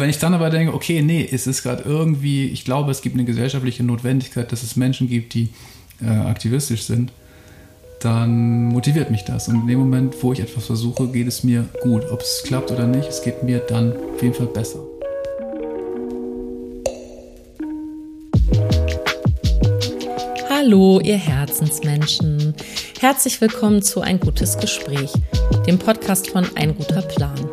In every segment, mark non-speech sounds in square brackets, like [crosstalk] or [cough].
Wenn ich dann aber denke, okay, nee, es ist gerade irgendwie, ich glaube, es gibt eine gesellschaftliche Notwendigkeit, dass es Menschen gibt, die äh, aktivistisch sind, dann motiviert mich das. Und in dem Moment, wo ich etwas versuche, geht es mir gut. Ob es klappt oder nicht, es geht mir dann auf jeden Fall besser. Hallo, ihr Herzensmenschen. Herzlich willkommen zu Ein gutes Gespräch, dem Podcast von Ein guter Plan.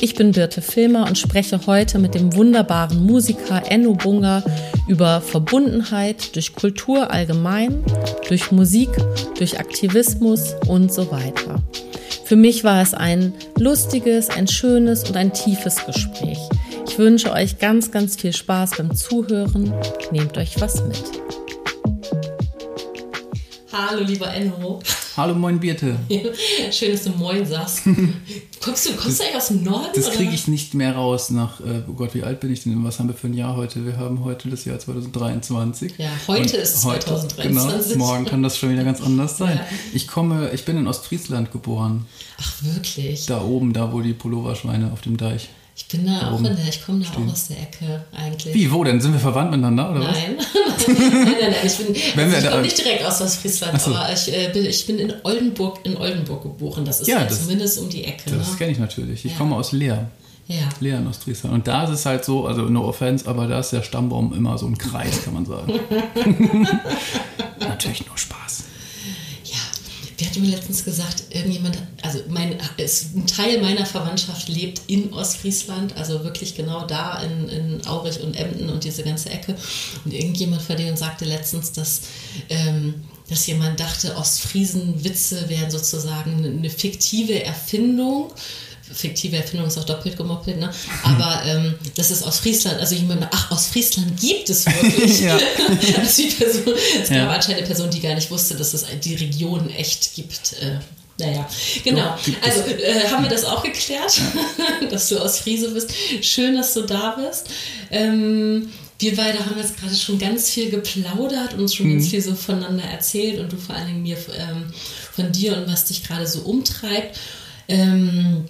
Ich bin Birte Filmer und spreche heute mit dem wunderbaren Musiker Enno Bunga über Verbundenheit durch Kultur allgemein, durch Musik, durch Aktivismus und so weiter. Für mich war es ein lustiges, ein schönes und ein tiefes Gespräch. Ich wünsche euch ganz, ganz viel Spaß beim Zuhören. Nehmt euch was mit. Hallo, lieber Enno. Hallo, moin Birte. [laughs] Schön, dass du moin sagst. [laughs] Kommst du, kommst du eigentlich aus dem Norden? Das kriege ich nicht mehr raus nach, äh, oh Gott, wie alt bin ich denn? Was haben wir für ein Jahr heute? Wir haben heute das Jahr 2023. Ja, heute Und ist 2023. Genau, morgen kann das schon wieder ganz anders [laughs] sein. Ja. Ich komme, ich bin in Ostfriesland geboren. Ach, wirklich? Da oben, da wo die Pulloverschweine auf dem Deich ich bin da auch in der, ich komme da stehen. auch aus der Ecke eigentlich. Wie, wo denn? Sind wir verwandt miteinander oder nein. was? [laughs] nein, nein, nein, Ich, bin, also ich komme nicht direkt aus Ostfriesland, so. aber ich, äh, bin, ich bin in Oldenburg, in Oldenburg geboren. Das ist ja, das, zumindest um die Ecke. Das ne? kenne ich natürlich. Ich ja. komme aus Leer. Ja. Leer in Ostfriesland. Und da ist es halt so, also no offense, aber da ist der Stammbaum immer so ein Kreis, kann man sagen. [laughs] natürlich nur Spaß. Wer hat mir letztens gesagt, irgendjemand, also mein, ein Teil meiner Verwandtschaft lebt in Ostfriesland, also wirklich genau da in, in Aurich und Emden und diese ganze Ecke. Und irgendjemand von denen sagte letztens, dass, ähm, dass jemand dachte, Ostfriesen-Witze wären sozusagen eine fiktive Erfindung fiktive Erfindung ist auch doppelt gemoppelt, ne? aber ähm, das ist aus Friesland, also jemand, ach, aus Friesland gibt es [laughs] wirklich. ja. also die Person, es gab ja. anscheinend eine Person, die gar nicht wusste, dass es die Region echt gibt. Äh, naja, genau. Also äh, haben wir das auch geklärt, [laughs] dass du aus Friese bist. Schön, dass du da bist. Ähm, wir beide haben jetzt gerade schon ganz viel geplaudert und uns schon mhm. ganz viel so voneinander erzählt und du vor allen Dingen mir ähm, von dir und was dich gerade so umtreibt. Ähm,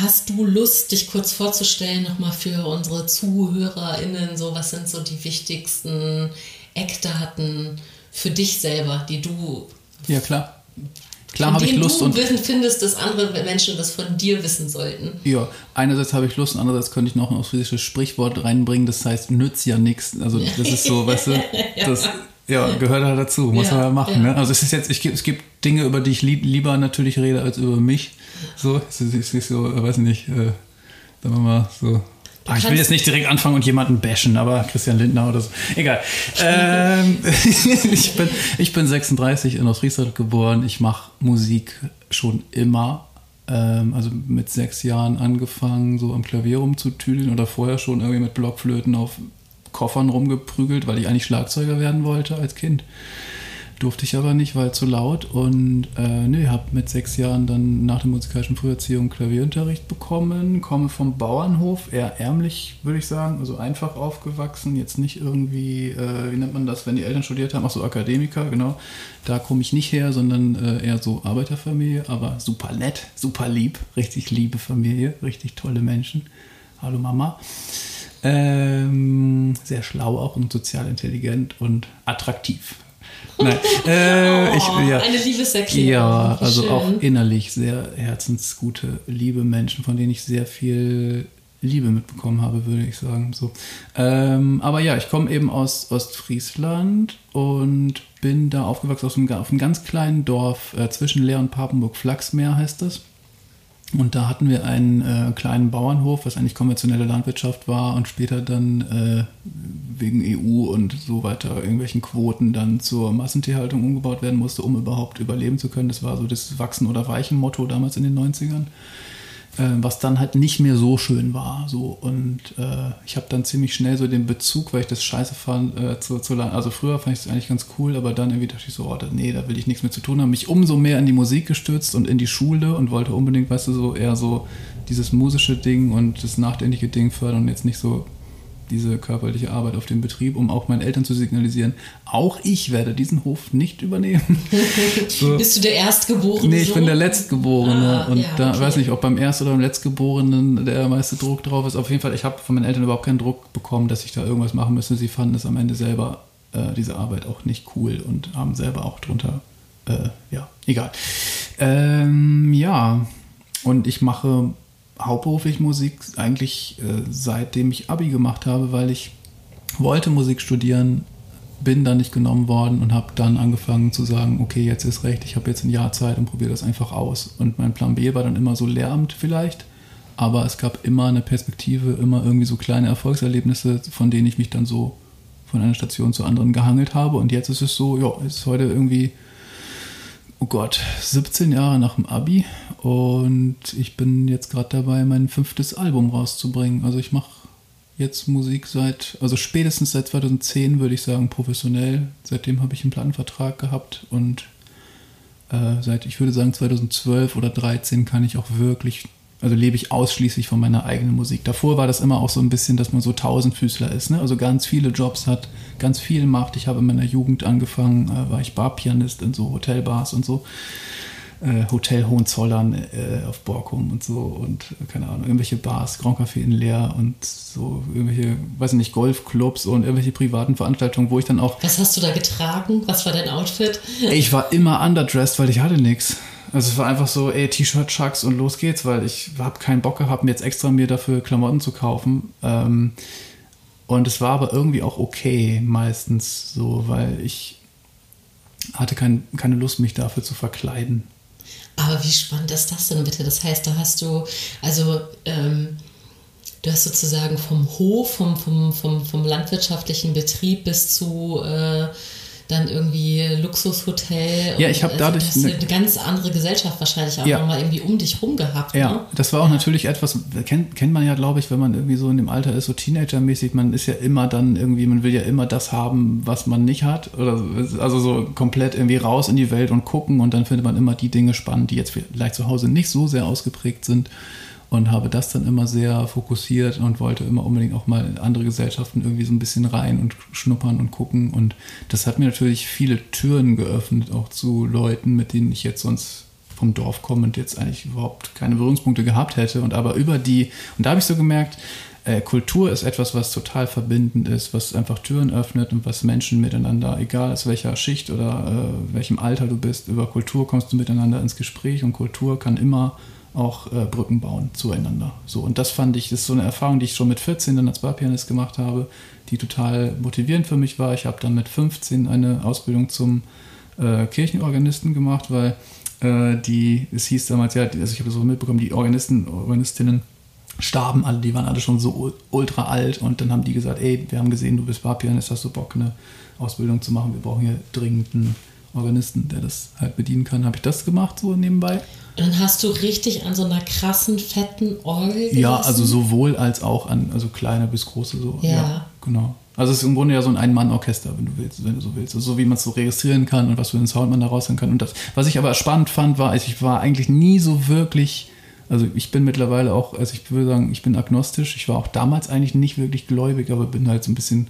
Hast du Lust, dich kurz vorzustellen, nochmal für unsere ZuhörerInnen? So, was sind so die wichtigsten Eckdaten für dich selber, die du. Ja, klar. Klar habe ich Lust du und wissen findest, dass andere Menschen das von dir wissen sollten. Ja, einerseits habe ich Lust, andererseits könnte ich noch ein ausfriesisches Sprichwort reinbringen, das heißt nützt ja nichts. Also das ist so, weißt du, [laughs] das ja, gehört halt dazu, muss ja, man ja machen. Ja. Ne? Also es ist jetzt, ich, es gibt Dinge, über die ich lieber natürlich rede als über mich. So, es ist, es ist so, weiß nicht, äh, sagen wir mal so. Ach, ich will jetzt nicht direkt anfangen und jemanden bashen, aber Christian Lindner oder so. Egal. ähm, [laughs] ich, bin, ich bin 36 in Ostfriesland geboren. Ich mache Musik schon immer. Ähm, also mit sechs Jahren angefangen, so am Klavier rumzutüdeln oder vorher schon irgendwie mit Blockflöten auf Koffern rumgeprügelt, weil ich eigentlich Schlagzeuger werden wollte als Kind. Durfte ich aber nicht, weil zu laut. Und äh, nö, habe mit sechs Jahren dann nach der musikalischen Früherziehung Klavierunterricht bekommen. Komme vom Bauernhof, eher ärmlich, würde ich sagen. Also einfach aufgewachsen. Jetzt nicht irgendwie, äh, wie nennt man das, wenn die Eltern studiert haben? Ach so, Akademiker, genau. Da komme ich nicht her, sondern äh, eher so Arbeiterfamilie. Aber super nett, super lieb. Richtig liebe Familie, richtig tolle Menschen. Hallo Mama. Ähm, sehr schlau auch und sozial intelligent und attraktiv. Nein, [laughs] äh, ich, oh, ja, eine Liebeserklärung. Ja, also schön. auch innerlich sehr herzensgute, liebe Menschen, von denen ich sehr viel Liebe mitbekommen habe, würde ich sagen. So. Ähm, aber ja, ich komme eben aus Ostfriesland und bin da aufgewachsen aus einem, auf einem ganz kleinen Dorf äh, zwischen Leer und Papenburg. Flachsmeer heißt das. Und da hatten wir einen äh, kleinen Bauernhof, was eigentlich konventionelle Landwirtschaft war und später dann äh, wegen EU und so weiter irgendwelchen Quoten dann zur Massentierhaltung umgebaut werden musste, um überhaupt überleben zu können. Das war so das Wachsen oder Weichen Motto damals in den 90ern. Äh, was dann halt nicht mehr so schön war. So. Und äh, ich habe dann ziemlich schnell so den Bezug, weil ich das scheiße fand, äh, zu, zu Also früher fand ich es eigentlich ganz cool, aber dann irgendwie dachte ich so, oh, nee, da will ich nichts mehr zu tun haben. Mich umso mehr in die Musik gestürzt und in die Schule und wollte unbedingt, weißt du, so eher so dieses musische Ding und das nachdenkliche Ding fördern und jetzt nicht so diese körperliche Arbeit auf dem Betrieb, um auch meinen Eltern zu signalisieren, auch ich werde diesen Hof nicht übernehmen. [laughs] so. Bist du der Erstgeborene? Nee, ich so? bin der Letztgeborene. Ah, und ja, da okay. weiß nicht, ob beim Erst- oder beim Letztgeborenen der meiste Druck drauf ist. Auf jeden Fall, ich habe von meinen Eltern überhaupt keinen Druck bekommen, dass ich da irgendwas machen müsste. Sie fanden es am Ende selber, äh, diese Arbeit, auch nicht cool und haben selber auch drunter, äh, ja, egal. Ähm, ja, und ich mache hauptberuflich Musik eigentlich äh, seitdem ich Abi gemacht habe, weil ich wollte Musik studieren, bin dann nicht genommen worden und habe dann angefangen zu sagen, okay, jetzt ist recht, ich habe jetzt ein Jahr Zeit und probiere das einfach aus. Und mein Plan B war dann immer so Lehramt vielleicht, aber es gab immer eine Perspektive, immer irgendwie so kleine Erfolgserlebnisse, von denen ich mich dann so von einer Station zur anderen gehangelt habe. Und jetzt ist es so, ja, ist heute irgendwie oh Gott, 17 Jahre nach dem Abi und ich bin jetzt gerade dabei, mein fünftes Album rauszubringen. Also ich mache jetzt Musik seit, also spätestens seit 2010 würde ich sagen, professionell. Seitdem habe ich einen Plattenvertrag gehabt und äh, seit, ich würde sagen, 2012 oder 2013 kann ich auch wirklich also lebe ich ausschließlich von meiner eigenen Musik. Davor war das immer auch so ein bisschen, dass man so Tausendfüßler ist, ne? also ganz viele Jobs hat, ganz viel macht. Ich habe in meiner Jugend angefangen, äh, war ich Barpianist in so Hotelbars und so. Äh, Hotel Hohenzollern äh, auf Borkum und so und äh, keine Ahnung, irgendwelche Bars, Grand Café in Leer und so irgendwelche, weiß nicht, Golfclubs und irgendwelche privaten Veranstaltungen, wo ich dann auch. Was hast du da getragen? Was war dein Outfit? Ich war immer underdressed, weil ich hatte nichts. Also es war einfach so, ey, T-Shirt, Chucks und los geht's, weil ich habe keinen Bock gehabt, mir jetzt extra mir dafür Klamotten zu kaufen. Ähm, und es war aber irgendwie auch okay meistens so, weil ich hatte kein, keine Lust, mich dafür zu verkleiden. Aber wie spannend ist das denn bitte? Das heißt, da hast du, also ähm, du hast sozusagen vom Hof, vom, vom, vom, vom landwirtschaftlichen Betrieb bis zu äh, dann irgendwie Luxushotel. Ja, ich habe also dadurch eine, eine, ganz andere Gesellschaft wahrscheinlich auch ja. nochmal irgendwie um dich rum gehabt. Ja, ne? das war auch ja. natürlich etwas, kennt, kennt man ja, glaube ich, wenn man irgendwie so in dem Alter ist, so Teenager-mäßig, man ist ja immer dann irgendwie, man will ja immer das haben, was man nicht hat. Oder also so komplett irgendwie raus in die Welt und gucken und dann findet man immer die Dinge spannend, die jetzt vielleicht zu Hause nicht so sehr ausgeprägt sind und habe das dann immer sehr fokussiert und wollte immer unbedingt auch mal in andere Gesellschaften irgendwie so ein bisschen rein und schnuppern und gucken. Und das hat mir natürlich viele Türen geöffnet, auch zu Leuten, mit denen ich jetzt sonst vom Dorf komme und jetzt eigentlich überhaupt keine Berührungspunkte gehabt hätte. Und aber über die, und da habe ich so gemerkt, äh, Kultur ist etwas, was total verbindend ist, was einfach Türen öffnet und was Menschen miteinander, egal aus welcher Schicht oder äh, welchem Alter du bist, über Kultur kommst du miteinander ins Gespräch und Kultur kann immer auch äh, Brücken bauen zueinander. So, und das fand ich, das ist so eine Erfahrung, die ich schon mit 14 dann als Barpianist gemacht habe, die total motivierend für mich war. Ich habe dann mit 15 eine Ausbildung zum äh, Kirchenorganisten gemacht, weil äh, die, es hieß damals, ja, also ich habe so mitbekommen, die Organisten, Organistinnen starben alle, die waren alle schon so ultra alt und dann haben die gesagt, ey, wir haben gesehen, du bist Barpianist, hast du Bock, eine Ausbildung zu machen, wir brauchen hier dringend einen Organisten, der das halt bedienen kann. Habe ich das gemacht, so nebenbei. Dann hast du richtig an so einer krassen, fetten Orgel? Ja, also sowohl als auch an, also kleine bis große so. Ja. ja genau. Also es ist im Grunde ja so ein Ein-Mann-Orchester, wenn du willst, wenn du so willst. Also so wie man es so registrieren kann und was für einen Sound man da raushören kann. Und das, was ich aber spannend fand, war, ich war eigentlich nie so wirklich, also ich bin mittlerweile auch, also ich würde sagen, ich bin agnostisch. Ich war auch damals eigentlich nicht wirklich gläubig, aber bin halt so ein bisschen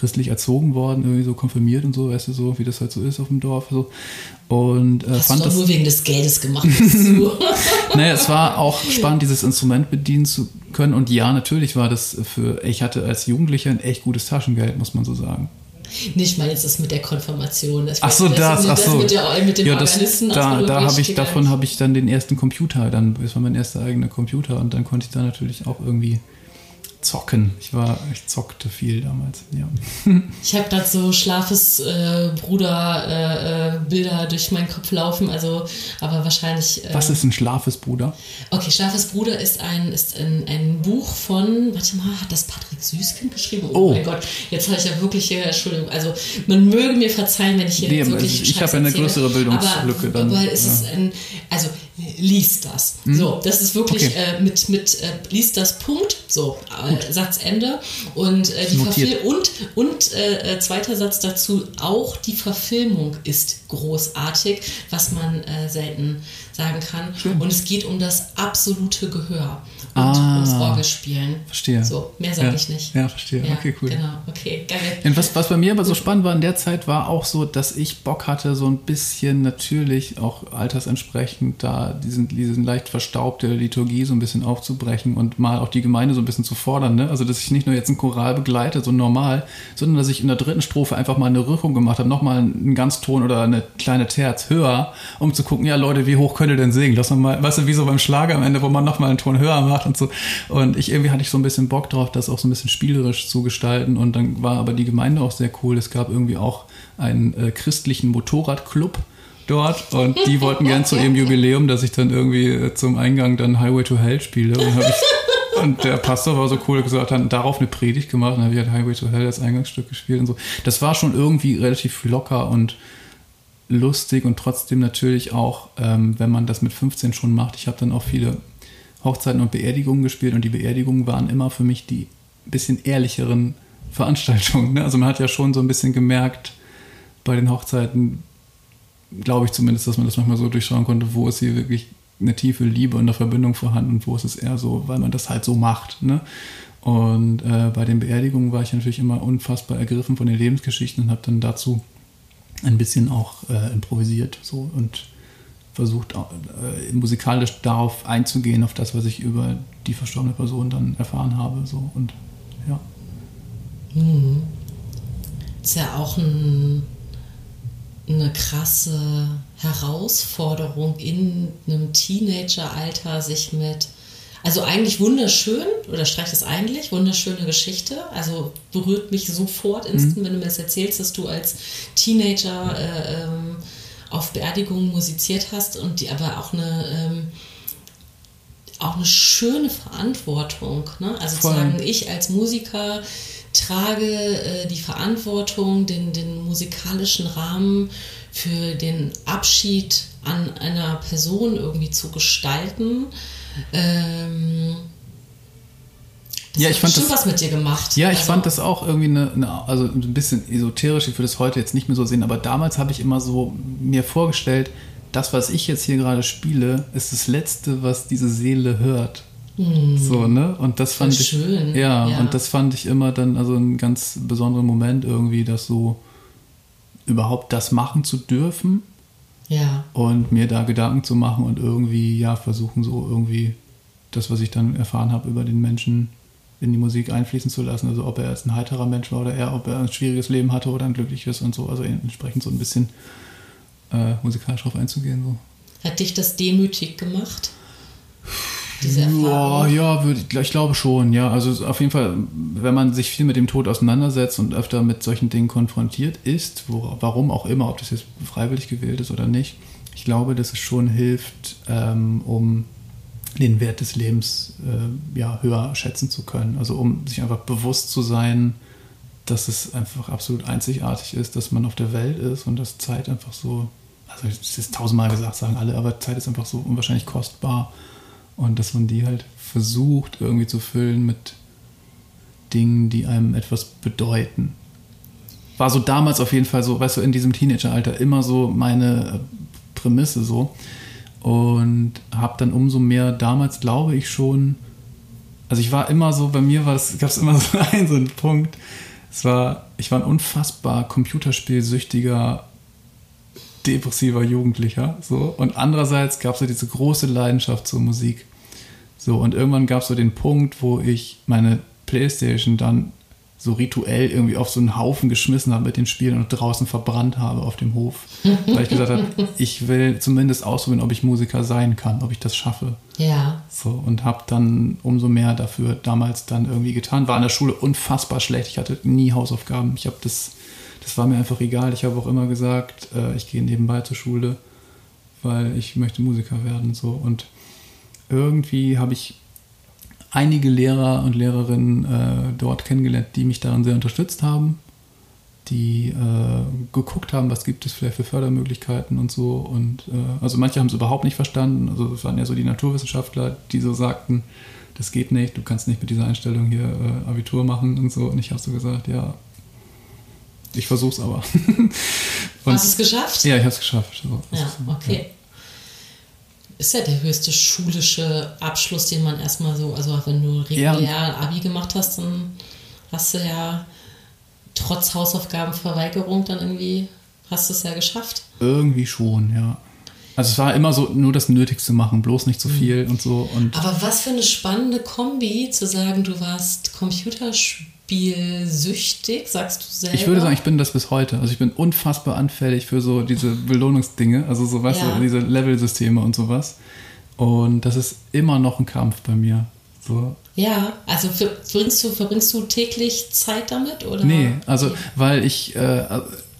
christlich erzogen worden, irgendwie so konfirmiert und so, weißt du, so wie das halt so ist auf dem Dorf. So. Und, äh, Hast fand du das, nur wegen des Geldes gemacht. [laughs] naja, es war auch spannend, dieses Instrument bedienen zu können. Und ja, natürlich war das für, ich hatte als Jugendlicher ein echt gutes Taschengeld, muss man so sagen. Nicht mal jetzt das mit der Konfirmation. Das ach so, das, ach so. Mit, der, mit dem ja, das, da, da habe ich, davon habe ich dann den ersten Computer, dann, das war mein erster eigener Computer und dann konnte ich da natürlich auch irgendwie zocken. Ich war, ich zockte viel damals. Ja. [laughs] Ich habe gerade so schlafes äh, Bruder äh, äh, Bilder durch meinen Kopf laufen. Also, aber wahrscheinlich. Äh, Was ist ein schlafes Bruder? Okay, schlafes Bruder ist ein ist ein, ein Buch von. Warte mal, hat das Patrick Süßkind geschrieben? Oh, oh. mein Gott, jetzt habe ich ja wirklich Entschuldigung. Also man möge mir verzeihen, wenn ich hier nee, wirklich ich, ich habe eine größere Bildungslücke aber, dann. Aber es ja. ist ein also liest das. Hm. So, das ist wirklich okay. äh, mit, mit äh, liest das Punkt, so, äh, Satzende. Und äh, die Verfilmung und, und äh, äh, zweiter Satz dazu, auch die Verfilmung ist großartig, was man selten sagen kann. Schön. Und es geht um das absolute Gehör. und Ah. ums Orgelspielen. Verstehe. So, mehr sage ja. ich nicht. Ja, verstehe. Ja, okay, cool. Genau, okay, geil. Und was, was bei mir aber so spannend war in der Zeit, war auch so, dass ich Bock hatte, so ein bisschen natürlich auch altersentsprechend da diesen, diesen leicht verstaubte Liturgie so ein bisschen aufzubrechen und mal auch die Gemeinde so ein bisschen zu fordern. Ne? Also, dass ich nicht nur jetzt einen Choral begleite, so normal, sondern dass ich in der dritten Strophe einfach mal eine Rückung gemacht habe, nochmal einen Ganzton oder eine kleine Terz höher, um zu gucken, ja Leute, wie hoch könnt ihr denn singen? Lass mal, weißt du, wie so beim Schlager am Ende, wo man nochmal einen Ton höher macht und so. Und ich irgendwie hatte ich so ein bisschen Bock drauf, das auch so ein bisschen spielerisch zu gestalten. Und dann war aber die Gemeinde auch sehr cool. Es gab irgendwie auch einen äh, christlichen Motorradclub dort und die wollten gern zu ihrem Jubiläum, dass ich dann irgendwie äh, zum Eingang dann Highway to Hell spiele. Und, ich, und der Pastor war so cool, gesagt hat darauf eine Predigt gemacht und habe ich halt Highway to Hell als Eingangsstück gespielt und so. Das war schon irgendwie relativ locker und lustig und trotzdem natürlich auch, ähm, wenn man das mit 15 schon macht. Ich habe dann auch viele Hochzeiten und Beerdigungen gespielt und die Beerdigungen waren immer für mich die bisschen ehrlicheren [laughs] Veranstaltungen. Ne? Also man hat ja schon so ein bisschen gemerkt bei den Hochzeiten, glaube ich zumindest, dass man das manchmal so durchschauen konnte, wo ist hier wirklich eine tiefe Liebe und eine Verbindung vorhanden und wo ist es eher so, weil man das halt so macht. Ne? Und äh, bei den Beerdigungen war ich natürlich immer unfassbar ergriffen von den Lebensgeschichten und habe dann dazu ein bisschen auch äh, improvisiert so und versucht äh, musikalisch darauf einzugehen, auf das, was ich über die verstorbene Person dann erfahren habe. So und ja. Mhm. Ist ja auch ein, eine krasse Herausforderung in einem Teenageralter, sich mit, also eigentlich wunderschön, oder streicht es eigentlich, wunderschöne Geschichte, also berührt mich sofort instant, mhm. wenn du mir das erzählst, dass du als Teenager äh, ähm, auf Beerdigungen musiziert hast und die aber auch eine ähm, auch eine schöne Verantwortung. Ne? Also Voll. zu sagen, ich als Musiker trage äh, die Verantwortung, den, den musikalischen Rahmen für den Abschied an einer Person irgendwie zu gestalten. Ähm, das Ja, ich fand das- was mit dir gemacht. Ja, ich Also, fand das auch irgendwie eine, eine, also ein bisschen esoterisch. Ich würde es heute jetzt nicht mehr so sehen, aber damals habe ich immer so mir vorgestellt, das, was ich jetzt hier gerade spiele, ist das Letzte, was diese Seele hört. So, ne? Und das fand Voll ich. schön, Ja, ja. und das fand ich immer dann also einen ganz besonderen Moment irgendwie, das so überhaupt das machen zu dürfen Ja, und mir da Gedanken zu machen und irgendwie, ja, versuchen so irgendwie das, was ich dann erfahren habe über den Menschen in die Musik einfließen zu lassen. Also ob er jetzt ein heiterer Mensch war oder er, ob er ein schwieriges Leben hatte oder ein glückliches und so. Also entsprechend so ein bisschen äh, musikalisch drauf einzugehen. So. hat dich das demütig gemacht? Diese Ja, Erfahrung? ja, würde ich, glaube schon, ja. Also auf jeden Fall, wenn man sich viel mit dem Tod auseinandersetzt und öfter mit solchen Dingen konfrontiert ist, wo, warum auch immer, ob das jetzt freiwillig gewählt ist oder nicht, ich glaube, dass es schon hilft, ähm, um den Wert des Lebens äh, ja, höher schätzen zu können. Also um sich einfach bewusst zu sein, dass es einfach absolut einzigartig ist, dass man auf der Welt ist und dass Zeit einfach so, also es ist tausendmal gesagt, sagen alle, aber Zeit ist einfach so unwahrscheinlich kostbar und dass man die halt versucht irgendwie zu füllen mit Dingen, die einem etwas bedeuten. War so damals auf jeden Fall so, weißt du, in diesem Teenageralter immer so meine äh, Prämisse so. Und habe dann umso mehr damals, glaube ich schon, also ich war immer so, bei mir gab es immer so [laughs] einen, so einen Punkt, es war, ich war ein unfassbar computerspielsüchtiger, depressiver Jugendlicher, so, und andererseits gab es so diese große Leidenschaft zur Musik, so, und irgendwann gab es so den Punkt, wo ich meine Playstation dann so rituell irgendwie auf so einen Haufen geschmissen habe mit den Spielen und draußen verbrannt habe auf dem Hof. [laughs] Weil ich gesagt habe, ich will zumindest ausprobieren, ob ich Musiker sein kann, ob ich das schaffe. Ja, So, und habe dann umso mehr dafür damals dann irgendwie getan. War in der Schule unfassbar schlecht. Ich hatte nie Hausaufgaben. Ich habe das, das war mir einfach egal. Ich habe auch immer gesagt, äh, ich gehe nebenbei zur Schule, weil ich möchte Musiker werden. So. Und irgendwie habe ich einige Lehrer und Lehrerinnen äh, dort kennengelernt, die mich daran sehr unterstützt haben, die äh, geguckt haben, was gibt es vielleicht für Fördermöglichkeiten und so. Und äh, also manche haben es überhaupt nicht verstanden. Also es waren ja so die Naturwissenschaftler, die so sagten, das geht nicht, du kannst nicht mit dieser Einstellung hier äh, Abitur machen und so. Und ich habe so gesagt, ja, ich versuch's aber. [laughs] und, hast du es geschafft? ja, ich habe es geschafft. So, Ja, okay. Ist ja der höchste schulische Abschluss, den man erstmal so, also wenn du regulär ja. Abi gemacht hast, dann hast du ja trotz Hausaufgabenverweigerung dann irgendwie, hast du es ja geschafft. Irgendwie schon, ja. Also es war immer so, nur das Nötigste machen, bloß nicht zu so mhm. viel und so. Und Aber was für eine spannende Kombi, zu sagen, du warst Computerspielsüchtig, sagst du selber. Ich würde sagen, ich bin das bis heute. Also ich bin unfassbar anfällig für so diese Belohnungsdinge, also so, weißt ja. du, diese Level-Systeme und sowas. Und das ist immer noch ein Kampf bei mir. So. Ja, also verbringst du, verbringst du täglich Zeit damit? Oder? Nee, also weil ich, äh,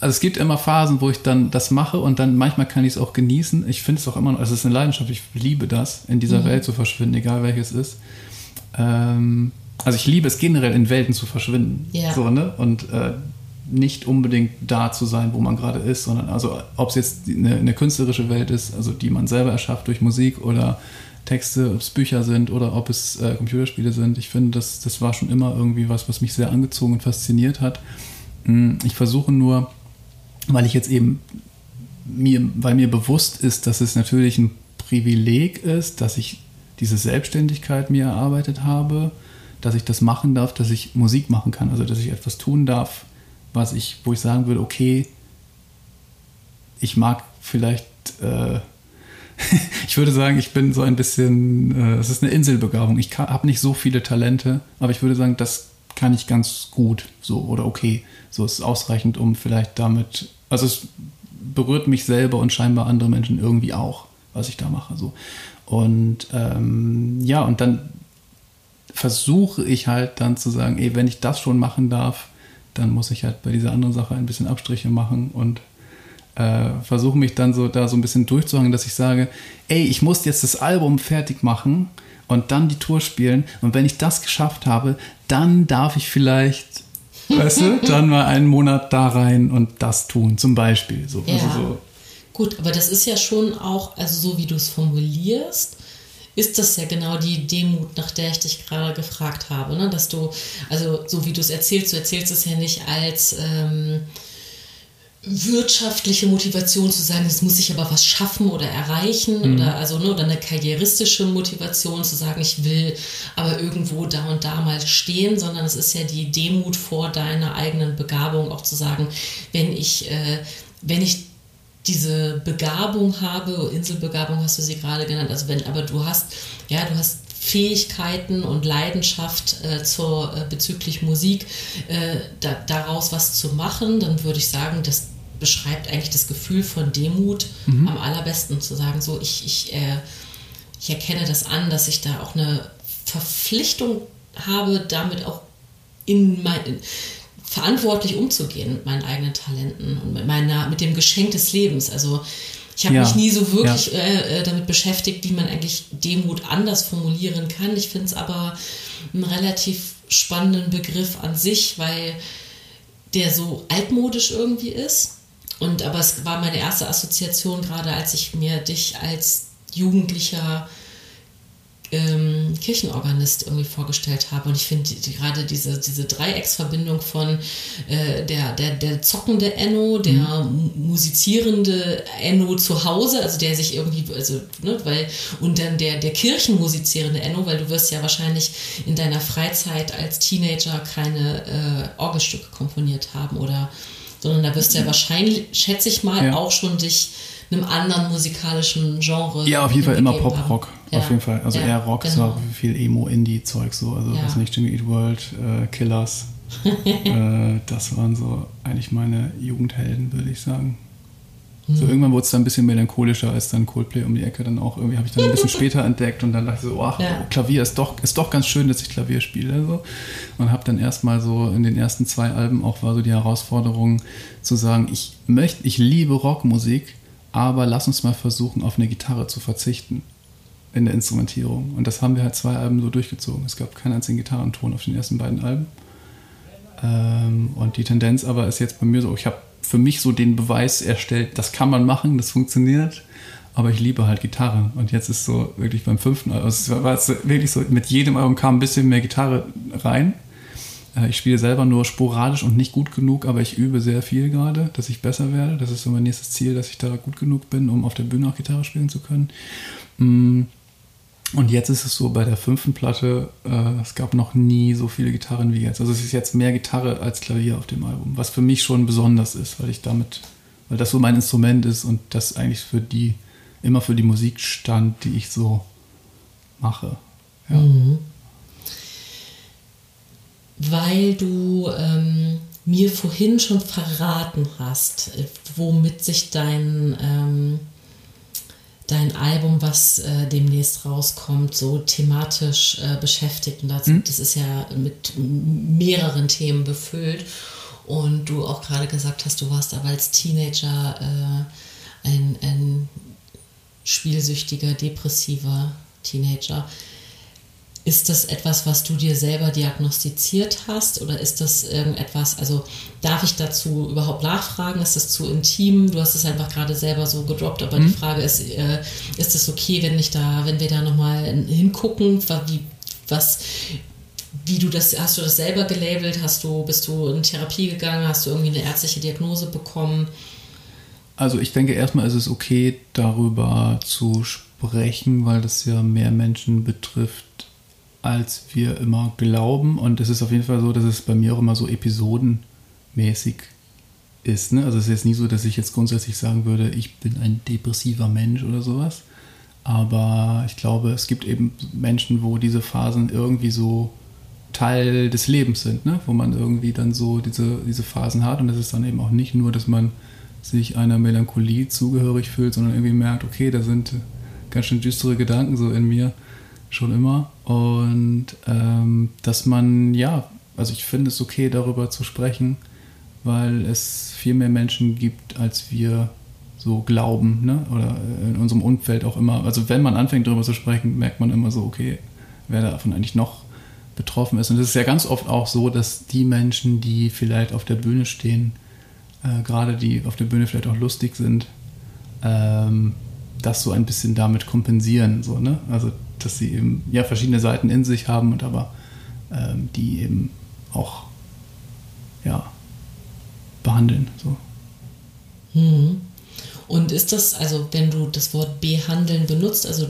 also es gibt immer Phasen, wo ich dann das mache und dann manchmal kann ich es auch genießen. Ich finde es auch immer noch, also es ist eine Leidenschaft, ich liebe das, in dieser mhm. Welt zu verschwinden, egal welches ist. Ähm, also ich liebe es generell, in Welten zu verschwinden. Ja. So, ne? Und äh, nicht unbedingt da zu sein, wo man gerade ist, sondern also ob es jetzt eine, eine, künstlerische Welt ist, also die man selber erschafft durch Musik oder Texte, ob es Bücher sind oder ob es äh, Computerspiele sind. Ich finde, das, das war schon immer irgendwie was, was mich sehr angezogen und fasziniert hat. Hm, ich versuche nur, weil ich jetzt eben mir, weil mir bewusst ist, dass es natürlich ein Privileg ist, dass ich diese Selbstständigkeit mir erarbeitet habe, dass ich das machen darf, dass ich Musik machen kann, also dass ich etwas tun darf, was ich, wo ich sagen würde, okay, ich mag vielleicht, äh, [laughs] ich würde sagen, ich bin so ein bisschen, äh, es ist eine Inselbegabung. Ich habe nicht so viele Talente, aber ich würde sagen, das kann ich ganz gut, so oder okay. So ist ausreichend, um vielleicht damit, also es berührt mich selber und scheinbar andere Menschen irgendwie auch, was ich da mache. So. Und ähm, ja, und dann versuche ich halt dann zu sagen, ey, wenn ich das schon machen darf, dann muss ich halt bei dieser anderen Sache ein bisschen Abstriche machen und äh, versuche mich dann so da so ein bisschen durchzuhangen, dass ich sage, ey, ich muss jetzt das Album fertig machen und dann die Tour spielen und wenn ich das geschafft habe, dann darf ich vielleicht weißt du, dann mal einen Monat da rein und das tun, zum Beispiel. So, ja. also so. Gut, aber das ist ja schon auch, also so wie du es formulierst, ist das ja genau die Demut, nach der ich dich gerade gefragt habe, ne? dass du, also so wie du es erzählst, du erzählst es ja nicht als ähm, wirtschaftliche Motivation zu sagen, es muss ich aber was schaffen oder erreichen mhm. oder also ne, oder eine karrieristische Motivation zu sagen, ich will aber irgendwo da und da mal stehen, sondern es ist ja die Demut vor deiner eigenen Begabung, auch zu sagen, wenn ich äh, wenn ich diese Begabung habe, Inselbegabung hast du sie gerade genannt, also wenn aber du hast ja du hast Fähigkeiten und Leidenschaft äh, zur, äh, bezüglich Musik, äh, da, daraus was zu machen, dann würde ich sagen, das beschreibt eigentlich das Gefühl von Demut mhm. am allerbesten, zu sagen, so ich, ich, äh, ich erkenne das an, dass ich da auch eine Verpflichtung habe, damit auch in mein, verantwortlich umzugehen mit meinen eigenen Talenten und mit meiner, mit dem Geschenk des Lebens. Also ich habe ja. mich nie so wirklich ja. Äh, äh, damit beschäftigt, wie man eigentlich Demut anders formulieren kann. Ich finde es aber einen relativ spannenden Begriff an sich, weil der so altmodisch irgendwie ist. Und aber es war meine erste Assoziation, gerade als ich mir dich als Jugendlicher ähm, Kirchenorganist irgendwie vorgestellt habe. Und ich finde die, gerade diese, diese Dreiecksverbindung von äh, der, der, der zockende Enno, der mhm. musizierende Enno zu Hause, also der sich irgendwie, also, ne, weil, und dann der, der kirchenmusizierende Enno, weil du wirst ja wahrscheinlich in deiner Freizeit als Teenager keine äh, Orgelstücke komponiert haben oder sondern da wirst du ja mhm. wahrscheinlich, schätze ich mal, ja. auch schon dich einem anderen musikalischen Genre. Ja, auf jeden Fall immer Pop-Rock. Ja. Auf jeden Fall. Also ja, eher Rock, genau. so viel Emo-Indie-Zeug, so. Also, ja. was nicht, Jimmy Eat World, äh, Killers. [laughs] äh, das waren so eigentlich meine Jugendhelden, würde ich sagen. So mhm. irgendwann wurde es dann ein bisschen melancholischer als dann Coldplay um die Ecke dann auch irgendwie habe ich dann ein bisschen [laughs] später entdeckt und dann dachte ich so, ach, ja. Klavier ist doch, ist doch ganz schön, dass ich Klavier spiele. So. Und habe dann erstmal so in den ersten zwei Alben auch war so die Herausforderung zu sagen, ich möchte, ich liebe Rockmusik, aber lass uns mal versuchen, auf eine Gitarre zu verzichten in der Instrumentierung. Und das haben wir halt zwei Alben so durchgezogen. Es gab keinen einzigen Gitarrenton auf den ersten beiden Alben. Ähm, und die Tendenz aber ist jetzt bei mir so, ich habe für mich so den Beweis erstellt, das kann man machen, das funktioniert. Aber ich liebe halt Gitarre. Und jetzt ist so wirklich beim fünften, also es war jetzt wirklich so, mit jedem Album kam ein bisschen mehr Gitarre rein. Äh, ich spiele selber nur sporadisch und nicht gut genug, aber ich übe sehr viel gerade, dass ich besser werde. Das ist so mein nächstes Ziel, dass ich da gut genug bin, um auf der Bühne auch Gitarre spielen zu können. Mm. Und jetzt ist es so bei der fünften Platte, äh, es gab noch nie so viele Gitarren wie jetzt. Also es ist jetzt mehr Gitarre als Klavier auf dem Album, was für mich schon besonders ist, weil ich damit, weil das so mein Instrument ist und das eigentlich für die, immer für die Musik stand, die ich so mache. Ja. Mhm. Weil du ähm, mir vorhin schon verraten hast, womit sich dein ähm, dein Album, was äh, demnächst rauskommt, so thematisch äh, beschäftigt. Und das, mhm. das ist ja mit mehreren Themen befüllt. Und du auch gerade gesagt hast, du warst aber als Teenager äh, ein, ein spielsüchtiger, depressiver Teenager. Ist das etwas, was du dir selber diagnostiziert hast oder ist das irgendetwas, also darf ich dazu überhaupt nachfragen? Ist das zu intim? Du hast es einfach gerade selber so gedroppt, aber mhm. die Frage ist, äh, ist es okay, wenn ich da, wenn wir da nochmal hingucken, wie, was, wie du das, hast du das selber gelabelt? Hast du, bist du in Therapie gegangen? Hast du irgendwie eine ärztliche Diagnose bekommen? Also ich denke erstmal ist es okay, darüber zu sprechen, weil das ja mehr Menschen betrifft, als wir immer glauben. Und es ist auf jeden Fall so, dass es bei mir auch immer so episodenmäßig ist. Ne? Also es ist jetzt nie so, dass ich jetzt grundsätzlich sagen würde, ich bin ein depressiver Mensch oder sowas. Aber ich glaube, es gibt eben Menschen, wo diese Phasen irgendwie so Teil des Lebens sind, ne? wo man irgendwie dann so diese, diese Phasen hat. Und es ist dann eben auch nicht nur, dass man sich einer Melancholie zugehörig fühlt, sondern irgendwie merkt, okay, da sind ganz schön düstere Gedanken so in mir schon immer. Und ähm, dass man, ja, also ich finde es okay, darüber zu sprechen, weil es viel mehr Menschen gibt, als wir so glauben, ne? oder in unserem Umfeld auch immer. Also wenn man anfängt darüber zu sprechen, merkt man immer so, okay, wer davon eigentlich noch betroffen ist. Und es ist ja ganz oft auch so, dass die Menschen, die vielleicht auf der Bühne stehen, äh, gerade die auf der Bühne vielleicht auch lustig sind, ähm, das so ein bisschen damit kompensieren. So, ne? Also dass sie eben ja verschiedene Seiten in sich haben und aber ähm, die eben auch ja behandeln. So. Hm. Und ist das, also wenn du das Wort behandeln benutzt, also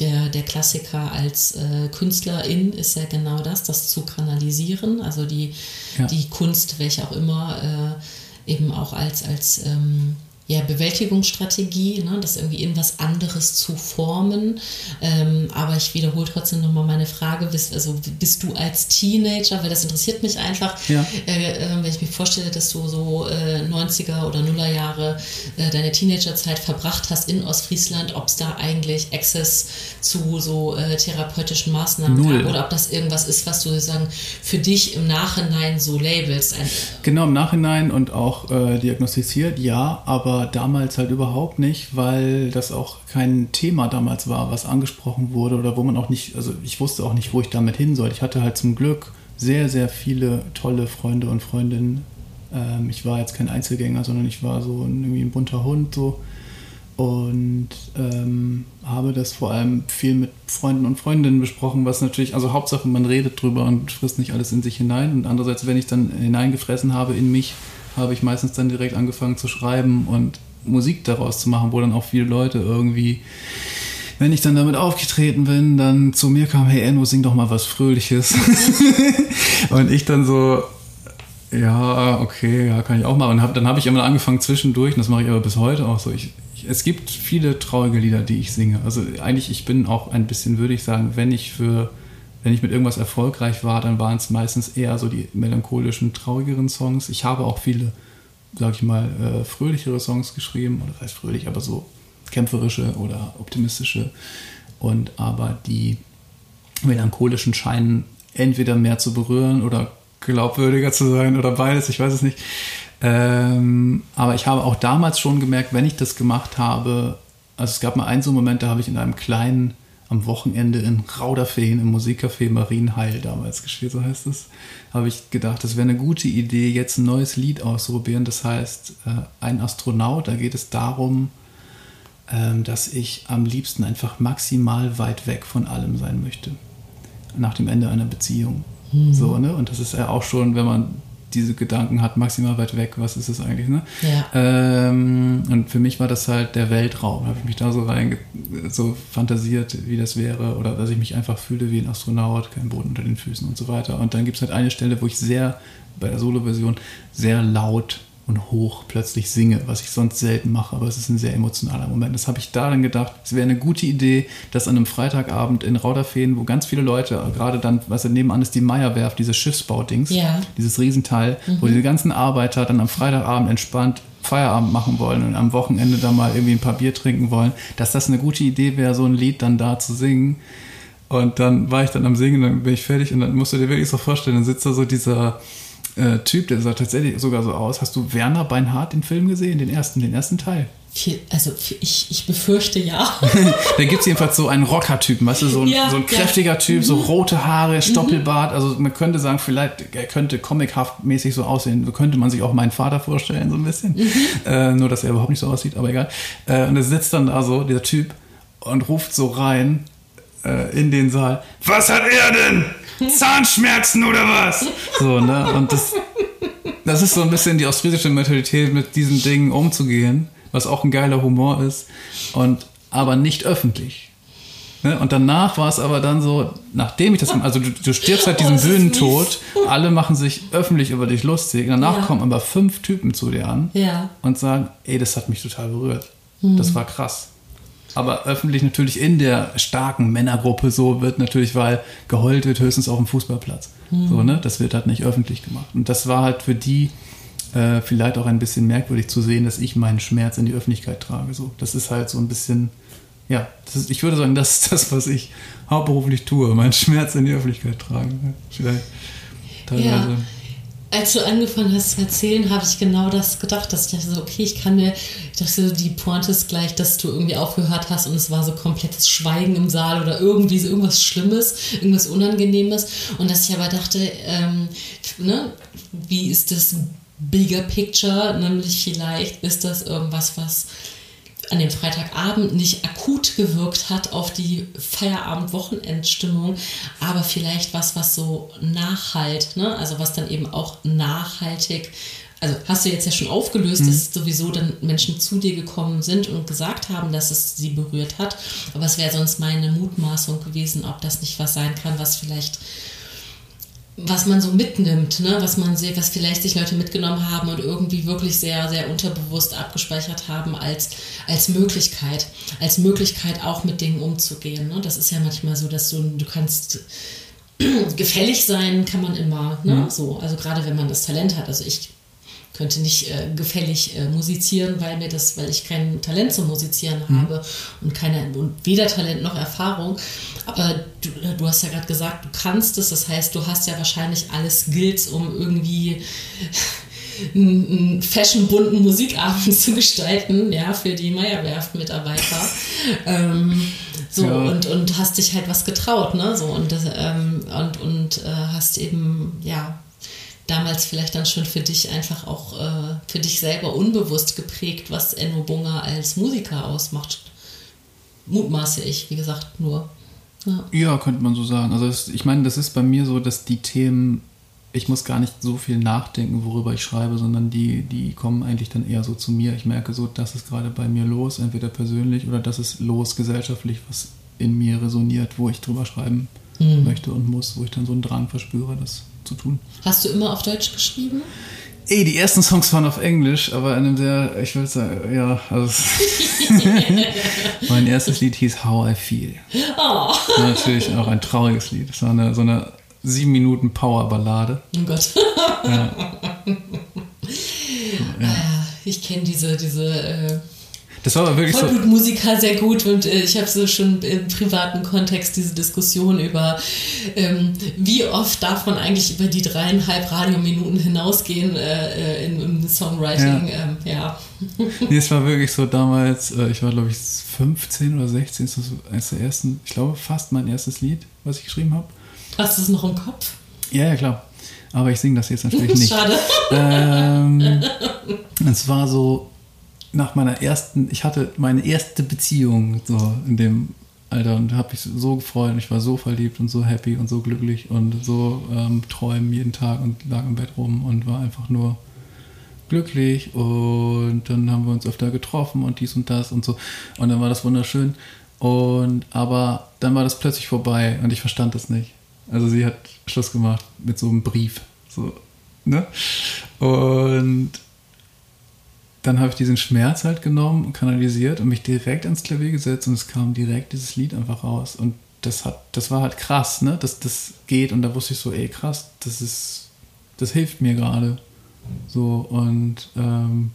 der, der Klassiker als äh, Künstlerin ist ja genau das, das zu kanalisieren, also die, ja. die Kunst, welche auch immer, äh, eben auch als, als ähm, ja, Bewältigungsstrategie, ne, das irgendwie in was anderes zu formen. Ähm, aber ich wiederhole trotzdem nochmal meine Frage, bist, also bist du als Teenager, weil das interessiert mich einfach, ja. äh, äh, wenn ich mir vorstelle, dass du so äh, 90er oder Nuller Jahre äh, deine Teenagerzeit verbracht hast in Ostfriesland, ob es da eigentlich Access zu so äh, therapeutischen Maßnahmen Null. gab oder ob das irgendwas ist, was du sozusagen für dich im Nachhinein so labelst. genau, im Nachhinein und auch äh, diagnostiziert, ja, aber damals halt überhaupt nicht, weil das auch kein Thema damals war, was angesprochen wurde oder wo man auch nicht, also ich wusste auch nicht, wo ich damit hin soll. Ich hatte halt zum Glück sehr, sehr viele tolle Freunde und Freundinnen. Ähm, ich war jetzt kein Einzelgänger, sondern ich war so irgendwie ein bunter Hund so und ähm, habe das vor allem viel mit Freunden und Freundinnen besprochen, was natürlich, also Hauptsache man redet drüber und frisst nicht alles in sich hinein und andererseits, wenn ich dann hineingefressen habe in mich, habe ich meistens dann direkt angefangen zu schreiben und Musik daraus zu machen, wo dann auch viele Leute irgendwie, wenn ich dann damit aufgetreten bin, dann zu mir kam, hey Enno, sing doch mal was Fröhliches. [laughs] und ich dann so, ja, okay, ja, kann ich auch machen. Und hab, dann habe ich immer angefangen zwischendurch, und das mache ich aber bis heute auch so. Ich, ich, es gibt viele traurige Lieder, die ich singe. Also eigentlich, ich bin auch ein bisschen, würde ich sagen, wenn ich für wenn ich mit irgendwas erfolgreich war, dann waren es meistens eher so die melancholischen, traurigeren Songs. Ich habe auch viele, sag ich mal, äh, fröhlichere Songs geschrieben, oder das heißt fröhlich, aber so kämpferische oder optimistische. Und aber die melancholischen scheinen entweder mehr zu berühren oder glaubwürdiger zu sein oder beides, ich weiß es nicht. Ähm, aber ich habe auch damals schon gemerkt, wenn ich das gemacht habe, also es gab mal einen so Moment, da habe ich in einem kleinen am Wochenende in Rauderfehn im Musikcafé Marienheil damals gespielt, so heißt es, habe ich gedacht, das wäre eine gute Idee, jetzt ein neues Lied auszuprobieren. Das heißt, äh, ein Astronaut, da geht es darum, ähm, dass ich am liebsten einfach maximal weit weg von allem sein möchte. Nach dem Ende einer Beziehung. Hm. So, ne? Und das ist ja auch schon, wenn man diese Gedanken hat, maximal weit weg, was ist es eigentlich, ne? Ja. Ähm, und für mich war das halt der Weltraum. Da habe ich mich da so rein, so fantasiert, wie das wäre, oder dass ich mich einfach fühle wie ein Astronaut, kein Boden unter den Füßen und so weiter. Und dann gibt es halt eine Stelle, wo ich sehr, bei der Solo-Version, sehr laut und hoch plötzlich singe, was ich sonst selten mache, aber es ist ein sehr emotionaler Moment. Das habe ich da dann gedacht, es wäre eine gute Idee, dass an einem Freitagabend in Rauderfehn, wo ganz viele Leute, gerade dann, was nebenan ist, die Meierwerft, dieses Schiffsbaudings, ja. dieses Riesenteil, mhm. wo diese ganzen Arbeiter dann am Freitagabend entspannt Feierabend machen wollen und am Wochenende dann mal irgendwie ein paar Bier trinken wollen, dass das eine gute Idee wäre, so ein Lied dann da zu singen. Und dann war ich dann am Singen, dann bin ich fertig und dann musst du dir wirklich so vorstellen, dann sitzt da so dieser äh, Typ, der sah tatsächlich sogar so aus. Hast du Werner Beinhardt den Film gesehen, den ersten, den ersten Teil? Viel, also ich, ich befürchte ja. [laughs] da gibt es jedenfalls so einen Rocker-Typen, weißt du, so ein, ja, so ein kräftiger ja. Typ, so mhm. rote Haare, mhm. Stoppelbart. Also man könnte sagen, vielleicht, er könnte comichaft mäßig so aussehen. So könnte man sich auch meinen Vater vorstellen, so ein bisschen. Mhm. Äh, nur, dass er überhaupt nicht so aussieht, aber egal. Äh, und er sitzt dann da so, dieser Typ, und ruft so rein äh, in den Saal: Was hat er denn? Zahnschmerzen oder was? So, ne? Und das, das ist so ein bisschen die ostfriesische Mentalität, mit diesen Dingen umzugehen, was auch ein geiler Humor ist, und aber nicht öffentlich. Ne? Und danach war es aber dann so, nachdem ich das, also du, du stirbst halt diesen oh, Bühnentod, alle machen sich öffentlich über dich lustig, danach ja. kommen aber fünf Typen zu dir an ja. und sagen, ey, das hat mich total berührt. Hm. Das war krass aber öffentlich natürlich in der starken Männergruppe so wird natürlich, weil geheult wird höchstens auf dem Fußballplatz. Mhm. So, ne? Das wird halt nicht öffentlich gemacht. Und das war halt für die äh, vielleicht auch ein bisschen merkwürdig zu sehen, dass ich meinen Schmerz in die Öffentlichkeit trage. So, das ist halt so ein bisschen, ja, ist, ich würde sagen, [laughs] das ist das, was ich hauptberuflich tue, meinen Schmerz in die Öffentlichkeit tragen. Vielleicht teilweise. Ja als du angefangen hast zu erzählen, habe ich genau das gedacht, dass ich dachte so, okay, ich kann mir, ich dachte so, die Pointe ist gleich, dass du irgendwie aufgehört hast und es war so komplettes Schweigen im Saal oder irgendwie so irgendwas Schlimmes, irgendwas Unangenehmes. Und dass ich aber dachte, ähm, ne, wie ist das Bigger Picture, nämlich vielleicht ist das irgendwas, was an dem Freitagabend nicht akut gewirkt hat auf die Feierabend-Wochenendstimmung, aber vielleicht was, was so nachhalt, ne? also was dann eben auch nachhaltig also hast du jetzt ja schon aufgelöst, mhm. dass sowieso dann Menschen zu dir gekommen sind und gesagt haben, dass es sie berührt hat. Aber es wäre sonst meine Mutmaßung gewesen, ob das nicht was sein kann, was vielleicht was man so mitnimmt, ne? was man sieht, was vielleicht sich Leute mitgenommen haben und irgendwie wirklich sehr, sehr unterbewusst abgespeichert haben als, als Möglichkeit, als Möglichkeit auch mit Dingen umzugehen. Ne? Das ist ja manchmal so, dass du, du kannst [clears throat] gefällig sein, kann man immer, ne? Mhm. so, also gerade wenn man das Talent hat. Also ich könnte nicht äh, gefällig äh, musizieren, weil mir das, weil ich kein Talent zum Musizieren mhm. habe und keine und weder Talent noch Erfahrung. Aber du, äh, du hast ja gerade gesagt, du kannst es, das heißt, du hast ja wahrscheinlich alles Skills, um irgendwie [laughs] einen fashionbunten Musikabend [laughs] zu gestalten, ja, für die Meierwerft-Mitarbeiter. ähm, so, ja. und, und hast dich halt was getraut, ne? So, und, ähm, und, und äh, hast eben, ja, damals vielleicht dann schon für dich einfach auch äh, für dich selber unbewusst geprägt, was Enno Bunger als Musiker ausmacht. Mutmaße ich, wie gesagt, nur. Ja, ja könnte man so sagen. Also es, ich meine, das ist bei mir so, dass die Themen, ich muss gar nicht so viel nachdenken, worüber ich schreibe, sondern die, die kommen eigentlich dann eher so zu mir. Ich merke so, das ist gerade bei mir los, entweder persönlich oder das ist los gesellschaftlich, was in mir resoniert, wo ich drüber schreiben mhm. möchte und muss, wo ich dann so einen Drang verspüre, das zu tun. Hast du immer auf Deutsch geschrieben? Ey, die ersten Songs waren auf Englisch, aber in einem sehr, ich würde sagen, ja, also [laughs] mein erstes Lied hieß How I Feel. Oh. Natürlich auch ein trauriges Lied. Es war eine, so eine sieben Minuten Power-Ballade. Oh Gott. Ja. ja. [laughs] Ah, ich kenne diese, diese äh das war aber wirklich Vollblutmusiker sehr gut und äh, ich habe so schon im privaten Kontext diese Diskussion über, ähm, wie oft darf man eigentlich über die dreieinhalb Radiominuten hinausgehen äh, äh in, im Songwriting. Ja. Ähm, ja. [laughs] nee, es war wirklich so damals, äh, ich war glaube ich 15 oder 16, ist das eines der ersten, ich glaube fast mein erstes Lied, was ich geschrieben habe. Hast du es noch im Kopf? Ja, ja, klar. Aber ich singe das jetzt natürlich [laughs] nicht. Schade. Ähm, [laughs] es war so nach meiner ersten, ich hatte meine erste Beziehung so in dem Alter, und habe mich so gefreut und ich war so verliebt und so happy und so glücklich und so ähm, träumen jeden Tag und lag im Bett rum und war einfach nur glücklich und dann haben wir uns öfter getroffen und dies und das und so und dann war das wunderschön und aber dann war das plötzlich vorbei und ich verstand das nicht. Also sie hat Schluss gemacht mit so einem Brief, so, ne? Und dann habe ich diesen Schmerz halt genommen und kanalisiert und mich direkt ans Klavier gesetzt und es kam direkt dieses Lied einfach raus und das hat, das war halt krass, ne? Dass das geht und da wusste ich so, ey krass, das ist, das hilft mir gerade. So, und ähm,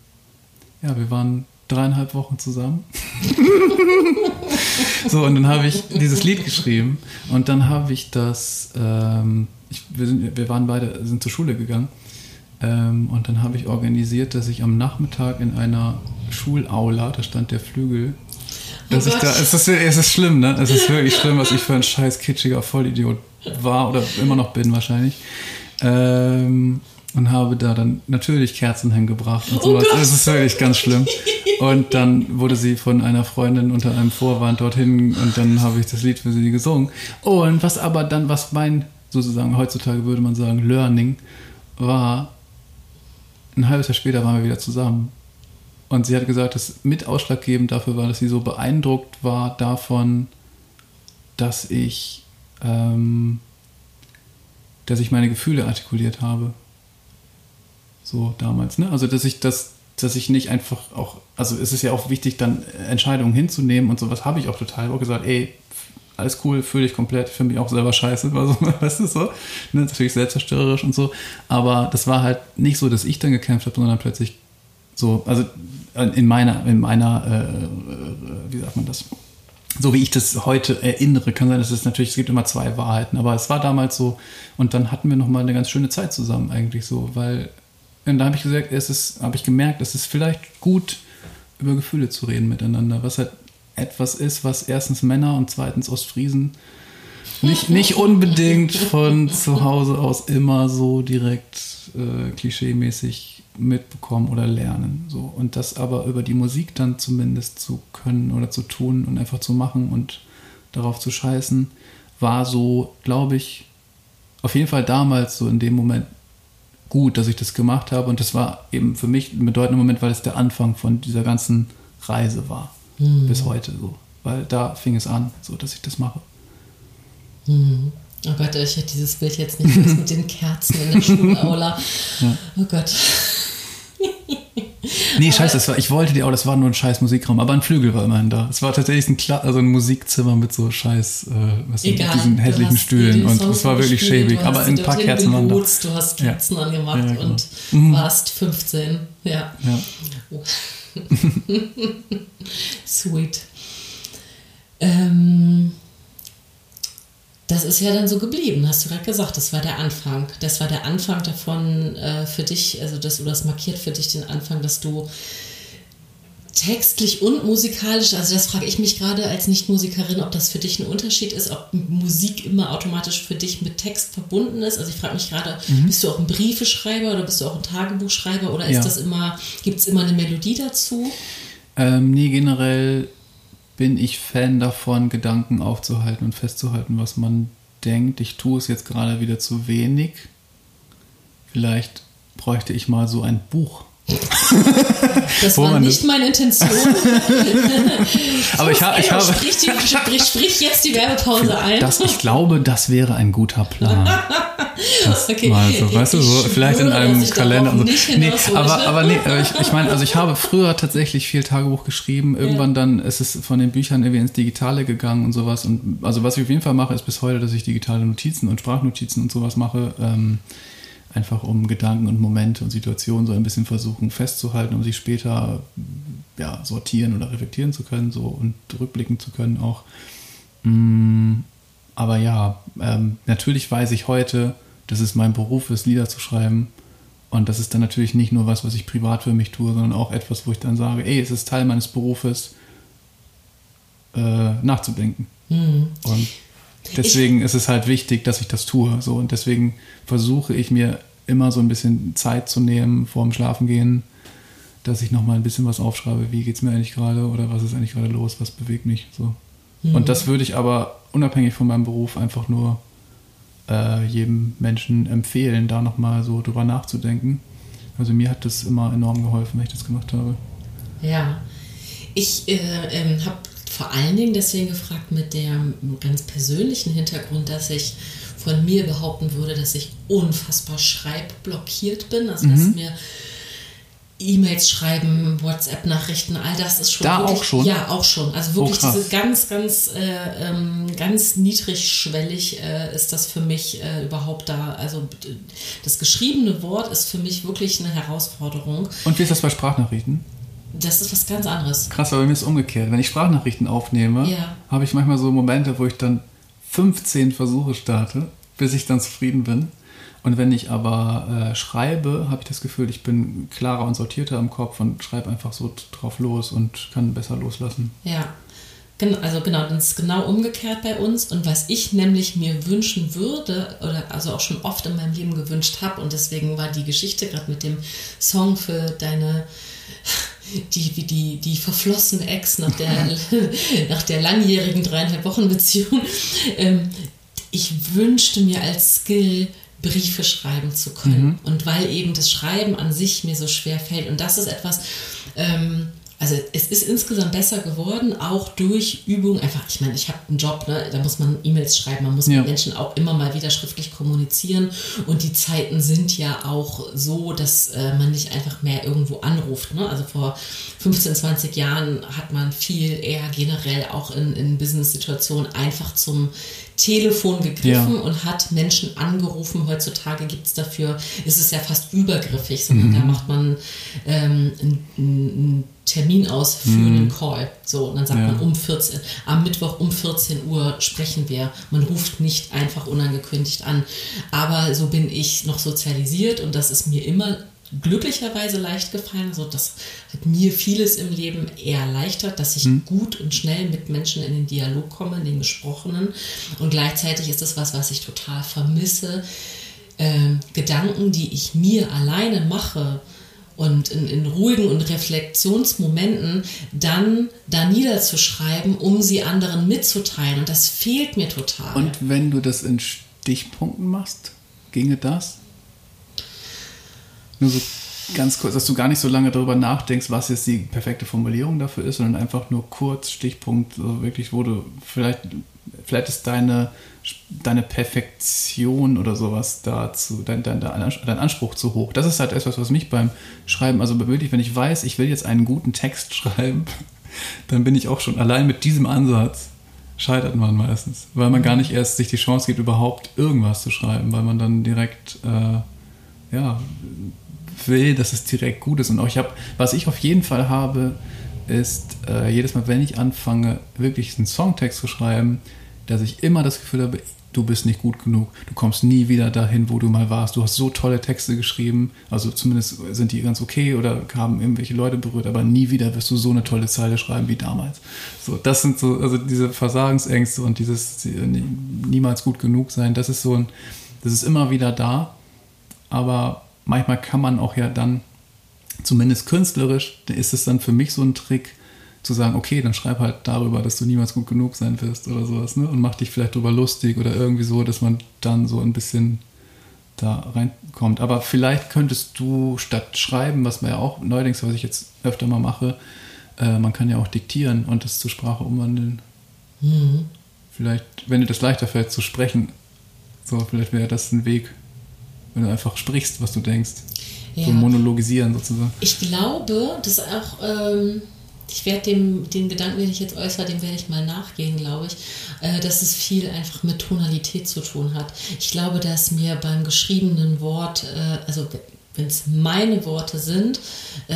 ja, wir waren dreieinhalb Wochen zusammen. [laughs] so, und dann habe ich dieses Lied geschrieben und dann habe ich das, ähm, ich, wir, sind, wir waren beide, sind zur Schule gegangen ähm, und dann habe ich organisiert, dass ich am Nachmittag in einer Schulaula, da stand der Flügel, dass oh ich da, es ist, es ist schlimm, ne? Es ist [laughs] wirklich schlimm, was ich für ein scheiß kitschiger Vollidiot war oder immer noch bin wahrscheinlich. Ähm, und habe da dann natürlich Kerzen hingebracht und oh sowas. Oh das ist wirklich ganz schlimm. Und dann wurde sie von einer Freundin unter einem Vorwand dorthin und dann habe ich das Lied für sie gesungen. Und was aber dann, was mein, sozusagen heutzutage würde man sagen, Learning war, ein halbes Jahr später waren wir wieder zusammen. Und sie hat gesagt, dass mit ausschlaggebend dafür war, dass sie so beeindruckt war davon, dass ich, ähm, dass ich meine Gefühle artikuliert habe. So damals, ne? Also, dass ich das, dass ich nicht einfach auch, also es ist ja auch wichtig, dann Entscheidungen hinzunehmen und sowas habe ich auch total. Habe gesagt, ey, alles cool, fühle ich komplett, finde mich auch selber scheiße, war so, [laughs] weißt du so, ne, natürlich selbstzerstörerisch und so, aber das war halt nicht so, dass ich dann gekämpft habe, sondern plötzlich so, also in meiner, in meiner, äh, äh, wie sagt man das, so wie ich das heute erinnere, kann sein, dass es natürlich, es gibt immer zwei Wahrheiten, aber es war damals so und dann hatten wir nochmal eine ganz schöne Zeit zusammen eigentlich so, weil und da habe ich gesagt, es ist, habe ich gemerkt, es ist vielleicht gut, über Gefühle zu reden miteinander, was halt etwas ist, was erstens Männer und zweitens Ostfriesen nicht, nicht unbedingt von zu Hause aus immer so direkt äh, klischeemäßig mitbekommen oder lernen. So. Und das aber über die Musik dann zumindest zu können oder zu tun und einfach zu machen und darauf zu scheißen, war so, glaube ich, auf jeden Fall damals so in dem Moment gut, dass ich das gemacht habe. Und das war eben für mich ein bedeutender Moment, weil es der Anfang von dieser ganzen Reise war. Mhm. Bis heute so. Weil da fing es an, so dass ich das mache. Mhm. Oh Gott, ich hätte dieses Bild jetzt nicht mit den Kerzen in der Schulaula. [laughs] Ja. Oh Gott. Nee, scheiße, das war, ich wollte die auch, das war nur ein scheiß Musikraum, aber ein Flügel war immerhin da. Es war tatsächlich ein, Kla also ein Musikzimmer mit so scheiß, äh, was Egal, mit diesen hässlichen Stühlen und es war wirklich schäbig, aber ein paar Kerzen waren da. Du hast Kerzen ja. angemacht ja, genau. und mhm. warst 15, ja. ja. Oh. [laughs] Sweet. Ähm, das ist ja dann so geblieben, hast du gerade gesagt. Das war der Anfang. Das war der Anfang davon äh, für dich, also das, oder das markiert für dich den Anfang, dass du textlich und musikalisch, also das frage ich mich gerade als Nichtmusikerin, ob das für dich ein Unterschied ist, ob Musik immer automatisch für dich mit Text verbunden ist. Also ich frage mich gerade, mhm. bist du auch ein Briefeschreiber oder bist du auch ein Tagebuchschreiber oder ist ja. das immer, gibt es immer eine Melodie dazu? Ähm, nee, generell bin ich Fan davon, Gedanken aufzuhalten und festzuhalten, was man denkt. Ich tue es jetzt gerade wieder zu wenig. Vielleicht bräuchte ich mal so ein Buch. Das war nicht meine Intention. [laughs] Aber ich, ha, ich habe. Sprich, die, sprich, sprich, jetzt die Werbepause ein. Das, ich glaube, das wäre ein guter Plan. Das [laughs] okay. mal so, weißt du, so vielleicht in einem Kalender. Und so. Nee, aber, aber nee, ich, ich meine, also ich habe früher tatsächlich viel Tagebuch geschrieben. Irgendwann ja. dann ist es von den Büchern irgendwie ins Digitale gegangen und sowas. Und also was ich auf jeden Fall mache, ist bis heute, dass ich digitale Notizen und Sprachnotizen und sowas mache. Ähm, einfach um Gedanken und Momente und Situationen so ein bisschen versuchen festzuhalten, um sie später ja, sortieren oder reflektieren zu können so und rückblicken zu können auch. Mm, aber ja, ähm, natürlich weiß ich heute, dass es mein Beruf ist, Lieder zu schreiben. Und das ist dann natürlich nicht nur was, was ich privat für mich tue, sondern auch etwas, wo ich dann sage, ey, es ist Teil meines Berufes, äh, nachzudenken. Mhm. Und deswegen ich, ist es halt wichtig, dass ich das tue. So, und deswegen versuche ich mir immer so ein bisschen Zeit zu nehmen vor dem Schlafengehen, dass ich nochmal ein bisschen was aufschreibe. Wie geht es mir eigentlich gerade oder was ist eigentlich gerade los? Was bewegt mich? So. Mhm. Und das würde ich aber unabhängig von meinem Beruf einfach nur äh, jedem Menschen empfehlen, da nochmal so drüber nachzudenken. Also mir hat das immer enorm geholfen, wenn ich das gemacht habe. Ja, ich äh, ähm, habe vor allen Dingen deswegen gefragt mit dem ganz persönlichen Hintergrund, dass ich von mir behaupten würde, dass ich unfassbar schreibblockiert bin. Also dass mhm. mir E-Mails schreiben, WhatsApp-Nachrichten, all das ist schon. Da wirklich, auch schon? Ja, auch schon. Also wirklich oh, diese ganz, ganz, äh, ähm, ganz niedrigschwellig äh, ist das für mich äh, überhaupt da. Also das geschriebene Wort ist für mich wirklich eine Herausforderung. Und wie ist das bei Sprachnachrichten? Das ist was ganz anderes. Krass, aber bei mir ist es umgekehrt. Wenn ich Sprachnachrichten aufnehme, ja. habe ich manchmal so Momente, wo ich dann 15 Versuche starte, bis ich dann zufrieden bin. Und wenn ich aber äh, schreibe, habe ich das Gefühl, ich bin klarer und sortierter im Kopf und schreibe einfach so drauf los und kann besser loslassen. Ja, also genau, das ist genau umgekehrt bei uns. Und was ich nämlich mir wünschen würde, oder also auch schon oft in meinem Leben gewünscht habe, und deswegen war die Geschichte gerade mit dem Song für deine [laughs] die, die, die verflossene Ex nach der, [laughs] nach der langjährigen dreieinhalb Wochen Beziehung. [laughs] Ähm, ich wünschte mir als Skill, Briefe schreiben zu können. Mhm. Und weil eben das Schreiben an sich mir so schwer fällt. Und das ist etwas, ähm, also es ist insgesamt besser geworden, auch durch Übung. Einfach, ich meine, ich habe einen Job, ne? da muss man E-Mails schreiben, man muss ja. mit Menschen auch immer mal wieder schriftlich kommunizieren. Und die Zeiten sind ja auch so, dass äh, man nicht einfach mehr irgendwo anruft. Ne? Also vor 15, 20 Jahren hat man viel eher generell auch in, in Business-Situationen einfach zum Telefon gegriffen ja. und hat Menschen angerufen. Heutzutage gibt es dafür, ist es ja fast übergriffig, sondern mhm. da macht man ähm, einen, Termin aus für mhm. einen Call. So, und dann sagt ja. man um 14, am Mittwoch um 14 Uhr sprechen wir. Man ruft nicht einfach unangekündigt an. Aber so bin ich noch sozialisiert und das ist mir immer glücklicherweise leicht gefallen. Also das hat mir vieles im Leben eher erleichtert, dass ich hm. gut und schnell mit Menschen in den Dialog komme, in den Gesprochenen. Und gleichzeitig ist es was, was ich total vermisse. Äh, Gedanken, die ich mir alleine mache und in, in, ruhigen und Reflexionsmomenten dann da niederzuschreiben, um sie anderen mitzuteilen. Und das fehlt mir total. Und wenn du das in Stichpunkten machst, ginge das? Nur so ganz kurz, dass du gar nicht so lange darüber nachdenkst, was jetzt die perfekte Formulierung dafür ist, sondern einfach nur kurz, Stichpunkt, so wirklich, wo du vielleicht, vielleicht ist deine, deine Perfektion oder sowas dazu, dein, dein, dein Anspruch zu hoch. Das ist halt etwas, was mich beim Schreiben, also wirklich, wenn ich weiß, ich will jetzt einen guten Text [laughs] schreiben, dann bin ich auch schon allein mit diesem Ansatz scheitert man meistens, weil man gar nicht erst sich die Chance gibt, überhaupt irgendwas zu schreiben, weil man dann direkt äh, ja, will, dass es direkt gut ist. Und auch ich habe, was ich auf jeden Fall habe, ist äh, jedes Mal, wenn ich anfange, wirklich einen Songtext zu schreiben, dass ich immer das Gefühl habe, du bist nicht gut genug, du kommst nie wieder dahin, wo du mal warst. Du hast so tolle Texte geschrieben, also zumindest sind die ganz okay oder haben irgendwelche Leute berührt, aber nie wieder wirst du so eine tolle Zeile schreiben wie damals. So, das sind so, also diese Versagensängste und dieses niemals gut genug sein, das ist so ein, das ist immer wieder da, aber manchmal kann man auch ja dann, zumindest künstlerisch, ist es dann für mich so ein Trick, zu sagen, okay, dann schreib halt darüber, dass du niemals gut genug sein wirst oder sowas, ne? Und mach dich vielleicht darüber lustig oder irgendwie so, dass man dann so ein bisschen da reinkommt. Aber vielleicht könntest du statt schreiben, was man ja auch neuerdings, was ich jetzt öfter mal mache, äh, man kann ja auch diktieren und das zur Sprache umwandeln. Mhm. Vielleicht, wenn dir das leichter fällt zu sprechen, so, vielleicht wäre das ein Weg, wenn du einfach sprichst, was du denkst. Ja. So monologisieren sozusagen. Ich glaube, dass auch, ähm, ich werde dem, den Gedanken, den ich jetzt äußere, dem werde ich mal nachgehen, glaube ich, äh, dass es viel einfach mit Tonalität zu tun hat. Ich glaube, dass mir beim geschriebenen Wort, äh, also wenn es meine Worte sind, äh,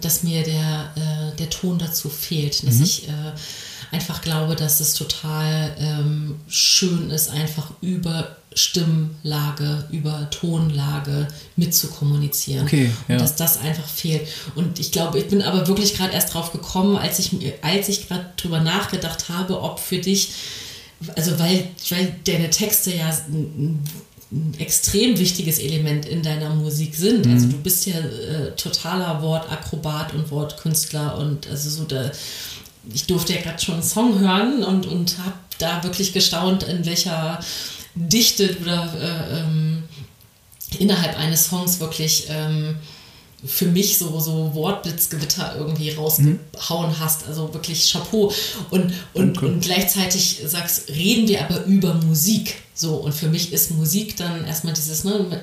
dass mir der, äh, der Ton dazu fehlt. Dass mhm. ich äh, einfach glaube, dass es total ähm, schön ist, einfach über Stimmlage, über Tonlage mitzukommunizieren. Okay, ja. Und dass das einfach fehlt. Und ich glaube, ich bin aber wirklich gerade erst drauf gekommen, als ich, als ich gerade drüber nachgedacht habe, ob für dich, also weil, weil deine Texte ja ein, extrem wichtiges Element in deiner Musik sind. Also mhm. Also du bist ja äh, totaler Wortakrobat und Wortkünstler und also so da ich durfte ja gerade schon einen Song hören und, und habe da wirklich gestaunt, in welcher Dichte oder äh, ähm, innerhalb eines Songs wirklich ähm, für mich so, so Wortblitzgewitter irgendwie rausgehauen mhm. hast. Also wirklich Chapeau. Und, und, und gleichzeitig sagst, reden wir aber über Musik. So, und für mich ist Musik dann erstmal dieses, ne,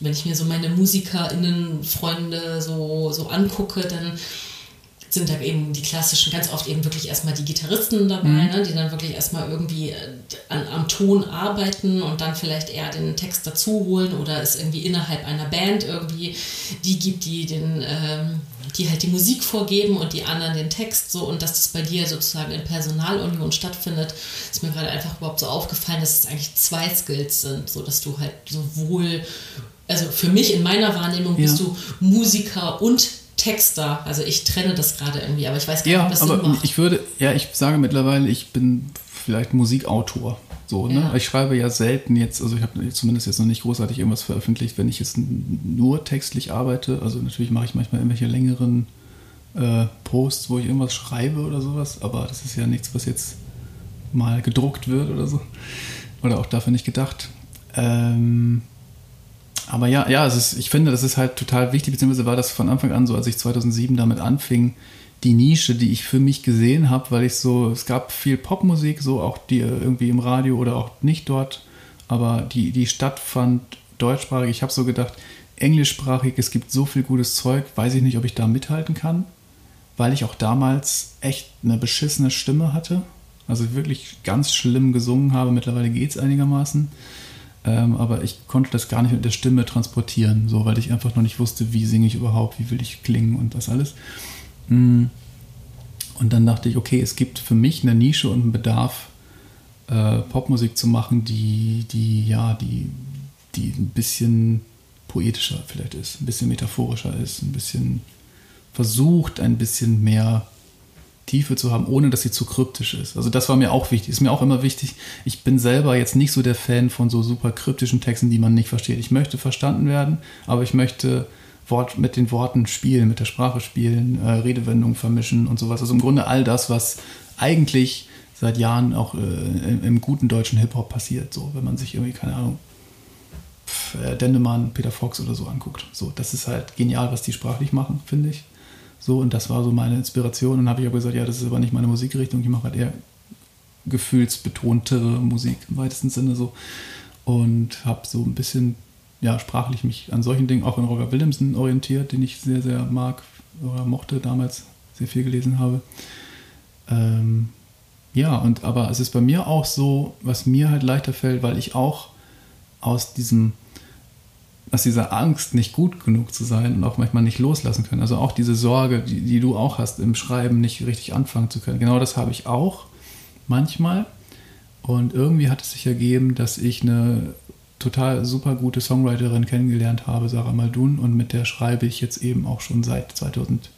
wenn ich mir so meine MusikerInnen, Freunde so, so angucke, dann sind da eben die klassischen, ganz oft eben wirklich erstmal die Gitarristen dabei, mhm. ne, die dann wirklich erstmal irgendwie äh, an, am Ton arbeiten und dann vielleicht eher den Text dazu holen oder es irgendwie innerhalb einer Band irgendwie die gibt, die den, ähm, die halt die Musik vorgeben und die anderen den Text so und dass das bei dir sozusagen in Personalunion stattfindet, ist mir gerade einfach überhaupt so aufgefallen, dass es eigentlich zwei Skills sind, so dass du halt sowohl also für mich in meiner Wahrnehmung ja. bist du Musiker und Texter. Also ich trenne das gerade irgendwie, aber ich weiß gar ja, nicht, ob das aber macht. Ich würde, ja, ich sage mittlerweile, ich bin vielleicht Musikautor. So, ne? Ich schreibe ja selten jetzt, also ich habe zumindest jetzt noch nicht großartig irgendwas veröffentlicht, wenn ich jetzt nur textlich arbeite. Also natürlich mache ich manchmal irgendwelche längeren äh, Posts, wo ich irgendwas schreibe oder sowas, aber das ist ja nichts, was jetzt mal gedruckt wird oder so. Oder auch dafür nicht gedacht. Ähm, aber ja, ja, es ist, ich finde, das ist halt total wichtig, beziehungsweise war das von Anfang an so, als ich 2007 damit anfing, die Nische, die ich für mich gesehen habe, weil ich so, es gab viel Popmusik, so auch die irgendwie im Radio oder auch nicht dort, aber die, die stattfand deutschsprachig. Ich habe so gedacht, englischsprachig, es gibt so viel gutes Zeug, weiß ich nicht, ob ich da mithalten kann, weil ich auch damals echt eine beschissene Stimme hatte. Also wirklich ganz schlimm gesungen habe. Mittlerweile geht es einigermaßen. Ähm, aber ich konnte das gar nicht mit der Stimme transportieren, so, weil ich einfach noch nicht wusste, wie singe ich überhaupt, wie will ich klingen und das alles. Mm. Und dann dachte ich, okay, es gibt für mich eine Nische und einen Bedarf, äh, Popmusik zu machen, die, die, ja, die, die ein bisschen poetischer vielleicht ist, ein bisschen metaphorischer ist, ein bisschen versucht, ein bisschen mehr Tiefe zu haben, ohne dass sie zu kryptisch ist. Also das war mir auch wichtig. Ist mir auch immer wichtig. Ich bin selber jetzt nicht so der Fan von so super kryptischen Texten, die man nicht versteht. Ich möchte verstanden werden, aber ich möchte Wort, mit den Worten spielen, mit der Sprache spielen, äh, Redewendungen vermischen und sowas. Also im Grunde all das, was eigentlich seit Jahren auch äh, im, im, guten deutschen Hip-Hop passiert. So, wenn man sich irgendwie, keine Ahnung, äh, Dendemann, Peter Fox oder so anguckt. So, das ist halt genial, was die sprachlich machen, finde ich. So, und das war so meine Inspiration. Und habe ich aber gesagt, ja, das ist aber nicht meine Musikrichtung. Ich mache halt eher gefühlsbetontere Musik im weitesten Sinne so. Und habe so ein bisschen, ja, sprachlich mich an solchen Dingen auch in Roger Williamson orientiert, den ich sehr, sehr mag oder mochte damals, sehr viel gelesen habe. Ähm, ja, und aber es ist bei mir auch so, was mir halt leichter fällt, weil ich auch aus diesem aus dieser Angst, nicht gut genug zu sein und auch manchmal nicht loslassen können. Also auch diese Sorge, die, die du auch hast, im Schreiben nicht richtig anfangen zu können. Genau das habe ich auch manchmal. Und irgendwie hat es sich ergeben, dass ich eine total super gute Songwriterin kennengelernt habe, Sarah Maldun, und mit der schreibe ich jetzt eben auch schon seit 2000,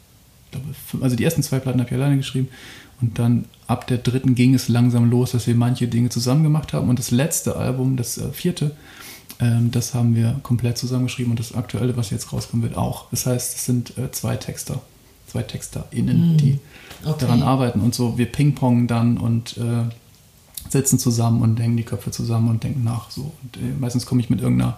glaube, also die ersten zwei Platten habe ich alleine geschrieben und dann ab der dritten ging es langsam los, dass wir manche Dinge zusammen gemacht haben und das letzte Album, das äh, vierte, ähm, das haben wir komplett zusammengeschrieben und das aktuelle, was jetzt rauskommen wird, auch. Das heißt, es sind äh, zwei Texter, zwei TexterInnen, mm, die okay. daran arbeiten und so. Wir pingpongen dann und äh, sitzen zusammen und hängen die Köpfe zusammen und denken nach. So. Und äh, meistens komme ich mit irgendeiner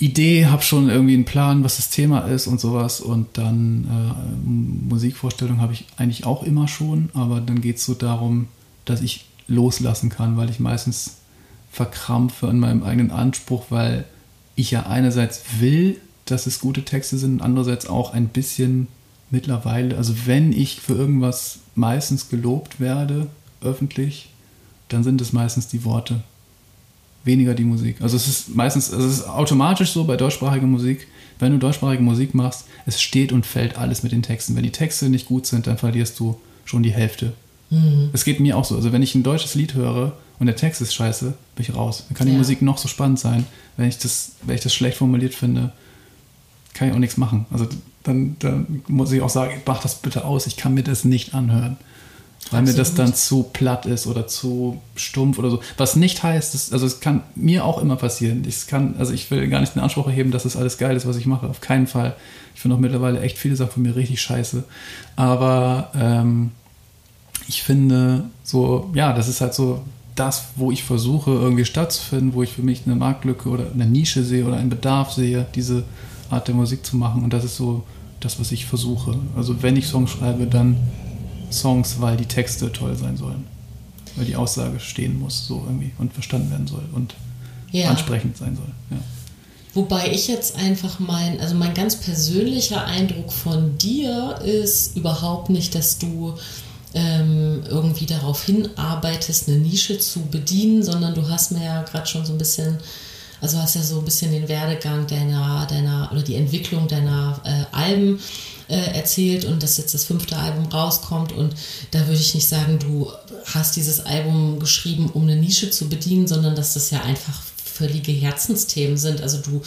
Idee, habe schon irgendwie einen Plan, was das Thema ist und sowas. Und dann äh, Musikvorstellung habe ich eigentlich auch immer schon, aber dann geht es so darum, dass ich loslassen kann, weil ich meistens verkrampfe an meinem eigenen Anspruch, weil ich ja einerseits will, dass es gute Texte sind, andererseits auch ein bisschen mittlerweile, also wenn ich für irgendwas meistens gelobt werde, öffentlich, dann sind es meistens die Worte, weniger die Musik. Also es ist meistens, also es ist automatisch so bei deutschsprachiger Musik, wenn du deutschsprachige Musik machst, es steht und fällt alles mit den Texten. Wenn die Texte nicht gut sind, dann verlierst du schon die Hälfte. Mhm. Es geht mir auch so. Also wenn ich ein deutsches Lied höre und der Text ist scheiße, bin ich raus. Dann kann die ja. Musik noch so spannend sein. Wenn ich, das, wenn ich das schlecht formuliert finde, kann ich auch nichts machen. Also dann, dann muss ich auch sagen, mach das bitte aus, ich kann mir das nicht anhören. weil Absolut. mir das dann zu platt ist oder zu stumpf oder so. Was nicht heißt, dass, also es kann mir auch immer passieren. Ich kann, also ich will gar nicht den Anspruch erheben, dass es das alles geil ist, was ich mache. Auf keinen Fall. Ich finde auch mittlerweile echt viele Sachen von mir richtig scheiße. Aber ähm, ich finde so, ja, das ist halt so das, wo ich versuche, irgendwie stattzufinden, wo ich für mich eine Marktlücke oder eine Nische sehe oder einen Bedarf sehe, diese Art der Musik zu machen. Und das ist so das, was ich versuche. Also wenn ich Songs schreibe, dann Songs, weil die Texte toll sein sollen. Weil die Aussage stehen muss, so irgendwie und verstanden werden soll und ja. ansprechend sein soll. Ja. Wobei ich jetzt einfach mein, also mein ganz persönlicher Eindruck von dir ist überhaupt nicht, dass du ähm, irgendwie darauf hinarbeitest, eine Nische zu bedienen, sondern du hast mir ja gerade schon so ein bisschen, also hast ja so ein bisschen den Werdegang deiner, deiner oder die Entwicklung deiner äh, Alben äh, erzählt und dass jetzt das fünfte Album rauskommt und da würde ich nicht sagen, du hast dieses Album geschrieben, um eine Nische zu bedienen, sondern dass das ja einfach völlige Herzensthemen sind. Also du,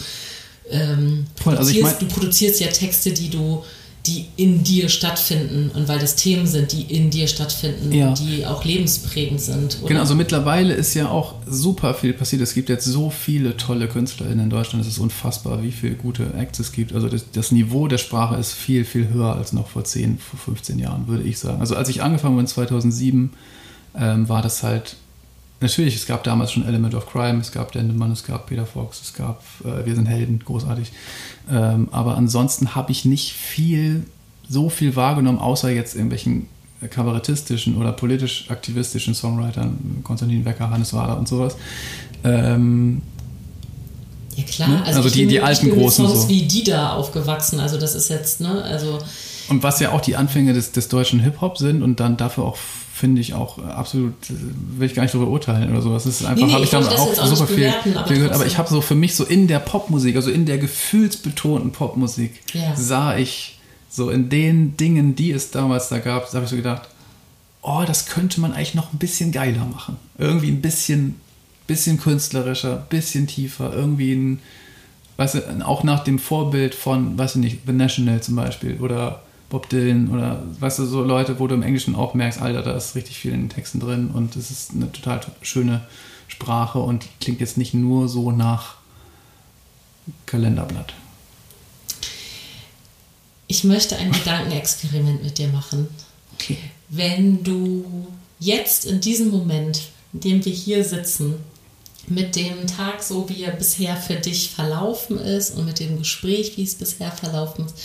ähm, Voll, also produzierst, ich mein, du produzierst ja Texte, die du die in dir stattfinden und weil das Themen sind, die in dir stattfinden ja. und die auch lebensprägend sind. Oder? Genau, also mittlerweile ist ja auch super viel passiert. Es gibt jetzt so viele tolle KünstlerInnen in Deutschland. Es ist unfassbar, wie viele gute Acts es gibt. Also das, das, Niveau der Sprache ist viel, viel höher als noch vor 10, vor 15 Jahren, würde ich sagen. Also als ich angefangen habe in 2007, ähm, war das halt natürlich, es gab damals schon Element of Crime, es gab Dendemann, es gab Peter Fox, es gab äh, Wir sind Helden, großartig. Ähm, aber ansonsten habe ich nicht viel, so viel wahrgenommen, außer jetzt irgendwelchen kabarettistischen oder politisch-aktivistischen Songwritern, Konstantin Wecker, Hannes Wader und sowas. Ähm, ja klar, ne? also, also die, bin, die alten ich bin großen Songs so. wie die da aufgewachsen, also das ist jetzt, ne, also und was ja auch die Anfänge des, des deutschen Hip-Hop sind und dann dafür auch finde ich auch absolut, will ich gar nicht darüber urteilen oder sowas. Das ist einfach, nee, nee, habe ich dann auch super viel, aber viel gehört. Aber ich habe so für mich so in der Popmusik, also in der gefühlsbetonten Popmusik, ja. sah ich so in den Dingen, die es damals da gab, da habe ich so gedacht, oh, das könnte man eigentlich noch ein bisschen geiler machen. Irgendwie ein bisschen, bisschen künstlerischer, bisschen tiefer, irgendwie ein, weißt du, auch nach dem Vorbild von, weiß ich nicht, The National zum Beispiel oder Bob Dylan oder weißt du, so Leute, wo du im Englischen auch merkst, Alter, da ist richtig viel in den Texten drin und es ist eine total schöne Sprache und klingt jetzt nicht nur so nach Kalenderblatt. Ich möchte ein Gedankenexperiment mit dir machen. Okay. Wenn du jetzt in diesem Moment, in dem wir hier sitzen, mit dem Tag so, wie er bisher für dich verlaufen ist und mit dem Gespräch, wie es bisher verlaufen ist,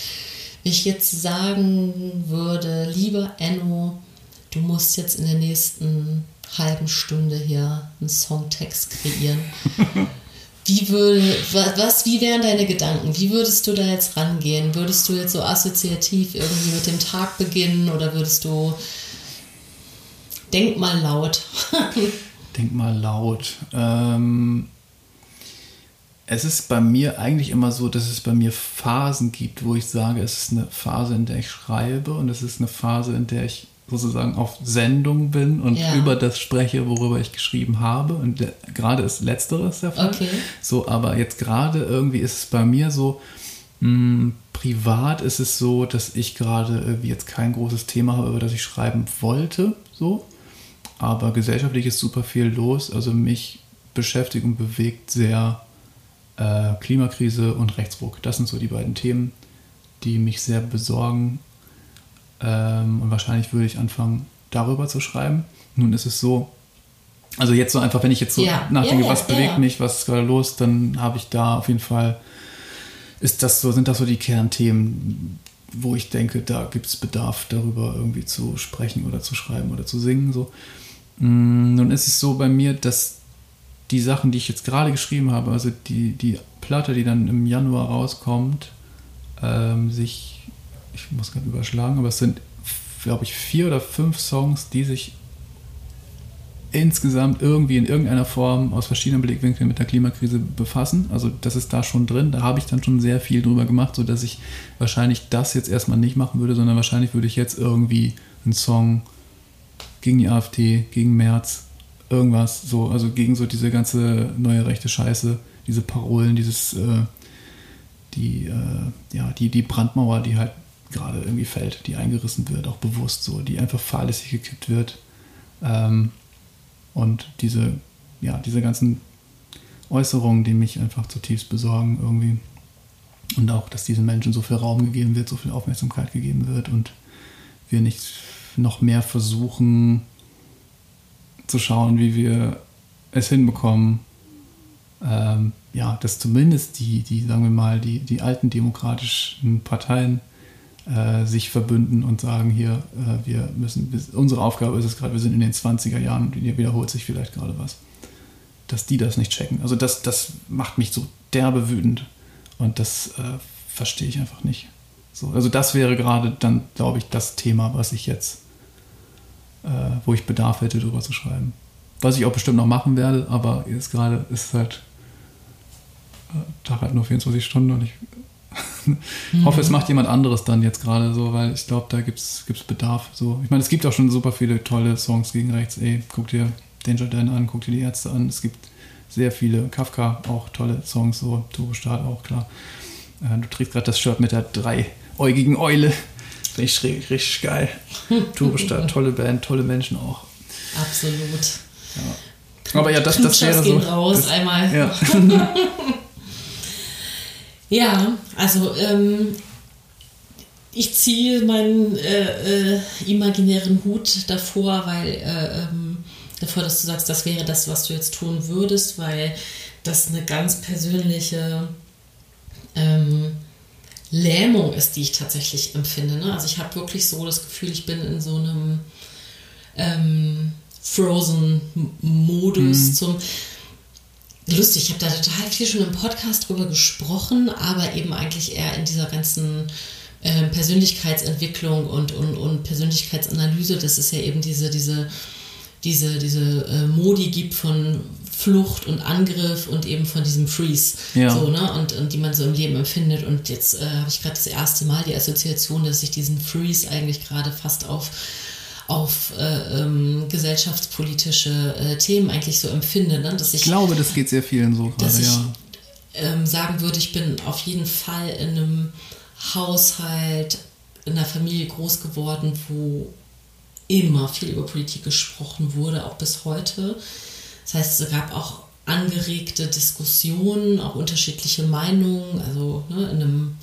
ich jetzt sagen würde, lieber Enno, du musst jetzt in der nächsten halben Stunde hier einen Songtext kreieren. [laughs] Wie würde, was, wie wären deine Gedanken? Wie würdest du da jetzt rangehen? Würdest du jetzt so assoziativ irgendwie mit dem Tag beginnen oder würdest du denk mal laut? [laughs] denk mal laut. Ähm, es ist bei mir eigentlich immer so, dass es bei mir Phasen gibt, wo ich sage, es ist eine Phase, in der ich schreibe und es ist eine Phase, in der ich sozusagen auf Sendung bin und ja. über das spreche, worüber ich geschrieben habe. Und gerade ist letzteres der Fall. Okay. So, aber jetzt gerade irgendwie ist es bei mir so, mh, hm, privat ist es so, dass ich gerade irgendwie jetzt kein großes Thema habe, über das ich schreiben wollte. So. Aber gesellschaftlich ist super viel los. Also mich beschäftigt und bewegt sehr äh, Klimakrise und Rechtsruck. Das sind so die beiden Themen, die mich sehr besorgen. Ähm, und wahrscheinlich würde ich anfangen, darüber zu schreiben. Nun ist es so, also jetzt so einfach, wenn ich jetzt so ja. nachdenke, ja, was ja, bewegt mich, was ist gerade los, dann habe ich da auf jeden Fall, ist das so, sind das so die Kernthemen, wo ich denke, da gibt es Bedarf, darüber irgendwie zu sprechen oder zu schreiben oder zu singen. So. Mm, nun ist es so bei mir, dass die Sachen, die ich jetzt gerade geschrieben habe, also die, die Platte, die dann im Januar rauskommt, ähm, sich, ich muss gerade überschlagen, aber es sind, glaube ich, vier oder fünf Songs, die sich insgesamt irgendwie in irgendeiner Form aus verschiedenen Blickwinkeln mit der Klimakrise befassen. Also das ist da schon drin. Da habe ich dann schon sehr viel drüber gemacht, sodass ich wahrscheinlich das jetzt erstmal nicht machen würde, sondern wahrscheinlich würde ich jetzt irgendwie einen Song gegen die AfD, gegen März, irgendwas, so, also gegen so diese ganze neue rechte Scheiße, diese Parolen, dieses, äh, die, äh, ja, die, die Brandmauer, die halt gerade irgendwie fällt, die eingerissen wird, auch bewusst so, die einfach fahrlässig gekippt wird. Ähm, und diese, ja, diese ganzen Äußerungen, die mich einfach zutiefst besorgen irgendwie. Und auch, dass diesen Menschen so viel Raum gegeben wird, so viel Aufmerksamkeit gegeben wird und wir nicht noch mehr versuchen zu schauen, wie wir es hinbekommen, ähm, ja, dass zumindest die, die, sagen wir mal, die, die alten demokratischen Parteien äh, sich verbünden und sagen, hier, äh, wir müssen, unsere Aufgabe ist es gerade, wir sind in den 20er Jahren und hier wiederholt sich vielleicht gerade was. Dass die das nicht checken. Also das, das macht mich so derbe wütend und das äh, verstehe ich einfach nicht. So, also das wäre gerade dann, glaube ich, das Thema, was ich jetzt, äh, wo ich Bedarf hätte, darüber zu schreiben. Was ich auch bestimmt noch machen werde, aber jetzt gerade ist es halt äh, Tag hat nur 24 Stunden und ich [laughs] mhm. hoffe, es macht jemand anderes dann jetzt gerade so, weil ich glaube, da gibt es Bedarf. So. Ich meine, es gibt auch schon super viele tolle Songs gegen rechts. Ey, guck dir Danger Dan an, guck dir die Ärzte an. Es gibt sehr viele, Kafka auch tolle Songs, so Turbostart auch, klar. Äh, du trägst gerade das Shirt mit der dreiäugigen Eule. Finde ich richtig, richtig geil. Turbostart, tolle Band, tolle Menschen auch. Absolut. Ja. Aber ja, das, das wäre so. raus das, einmal. Ja. [laughs] Ja, also ähm, ich ziehe meinen äh, äh, imaginären Hut davor, weil äh, ähm, davor, dass du sagst, das wäre das, was du jetzt tun würdest, weil das eine ganz persönliche ähm, Lähmung ist, die ich tatsächlich empfinde. Ne? Also ich habe wirklich so das Gefühl, ich bin in so einem ähm, Frozen-Modus mhm. zum lustig, ich habe da total viel schon im Podcast drüber gesprochen, aber eben eigentlich eher in dieser ganzen äh, Persönlichkeitsentwicklung und, und, und Persönlichkeitsanalyse, dass es ja eben diese, diese, diese, diese äh, Modi gibt von Flucht und Angriff und eben von diesem Freeze, ja. so, ne? und, und die man so im Leben empfindet. Und jetzt äh, habe ich gerade das erste Mal die Assoziation, dass ich diesen Freeze eigentlich gerade fast auf auf äh, ähm, gesellschaftspolitische äh, Themen eigentlich so empfinde. Ne? Dass ich, ich glaube, das geht sehr vielen so gerade, ja. Ähm, sagen würde, ich bin auf jeden Fall in einem Haushalt, in einer Familie groß geworden, wo immer viel über Politik gesprochen wurde, auch bis heute. Das heißt, es gab auch angeregte Diskussionen, auch unterschiedliche Meinungen, also ne, in einem,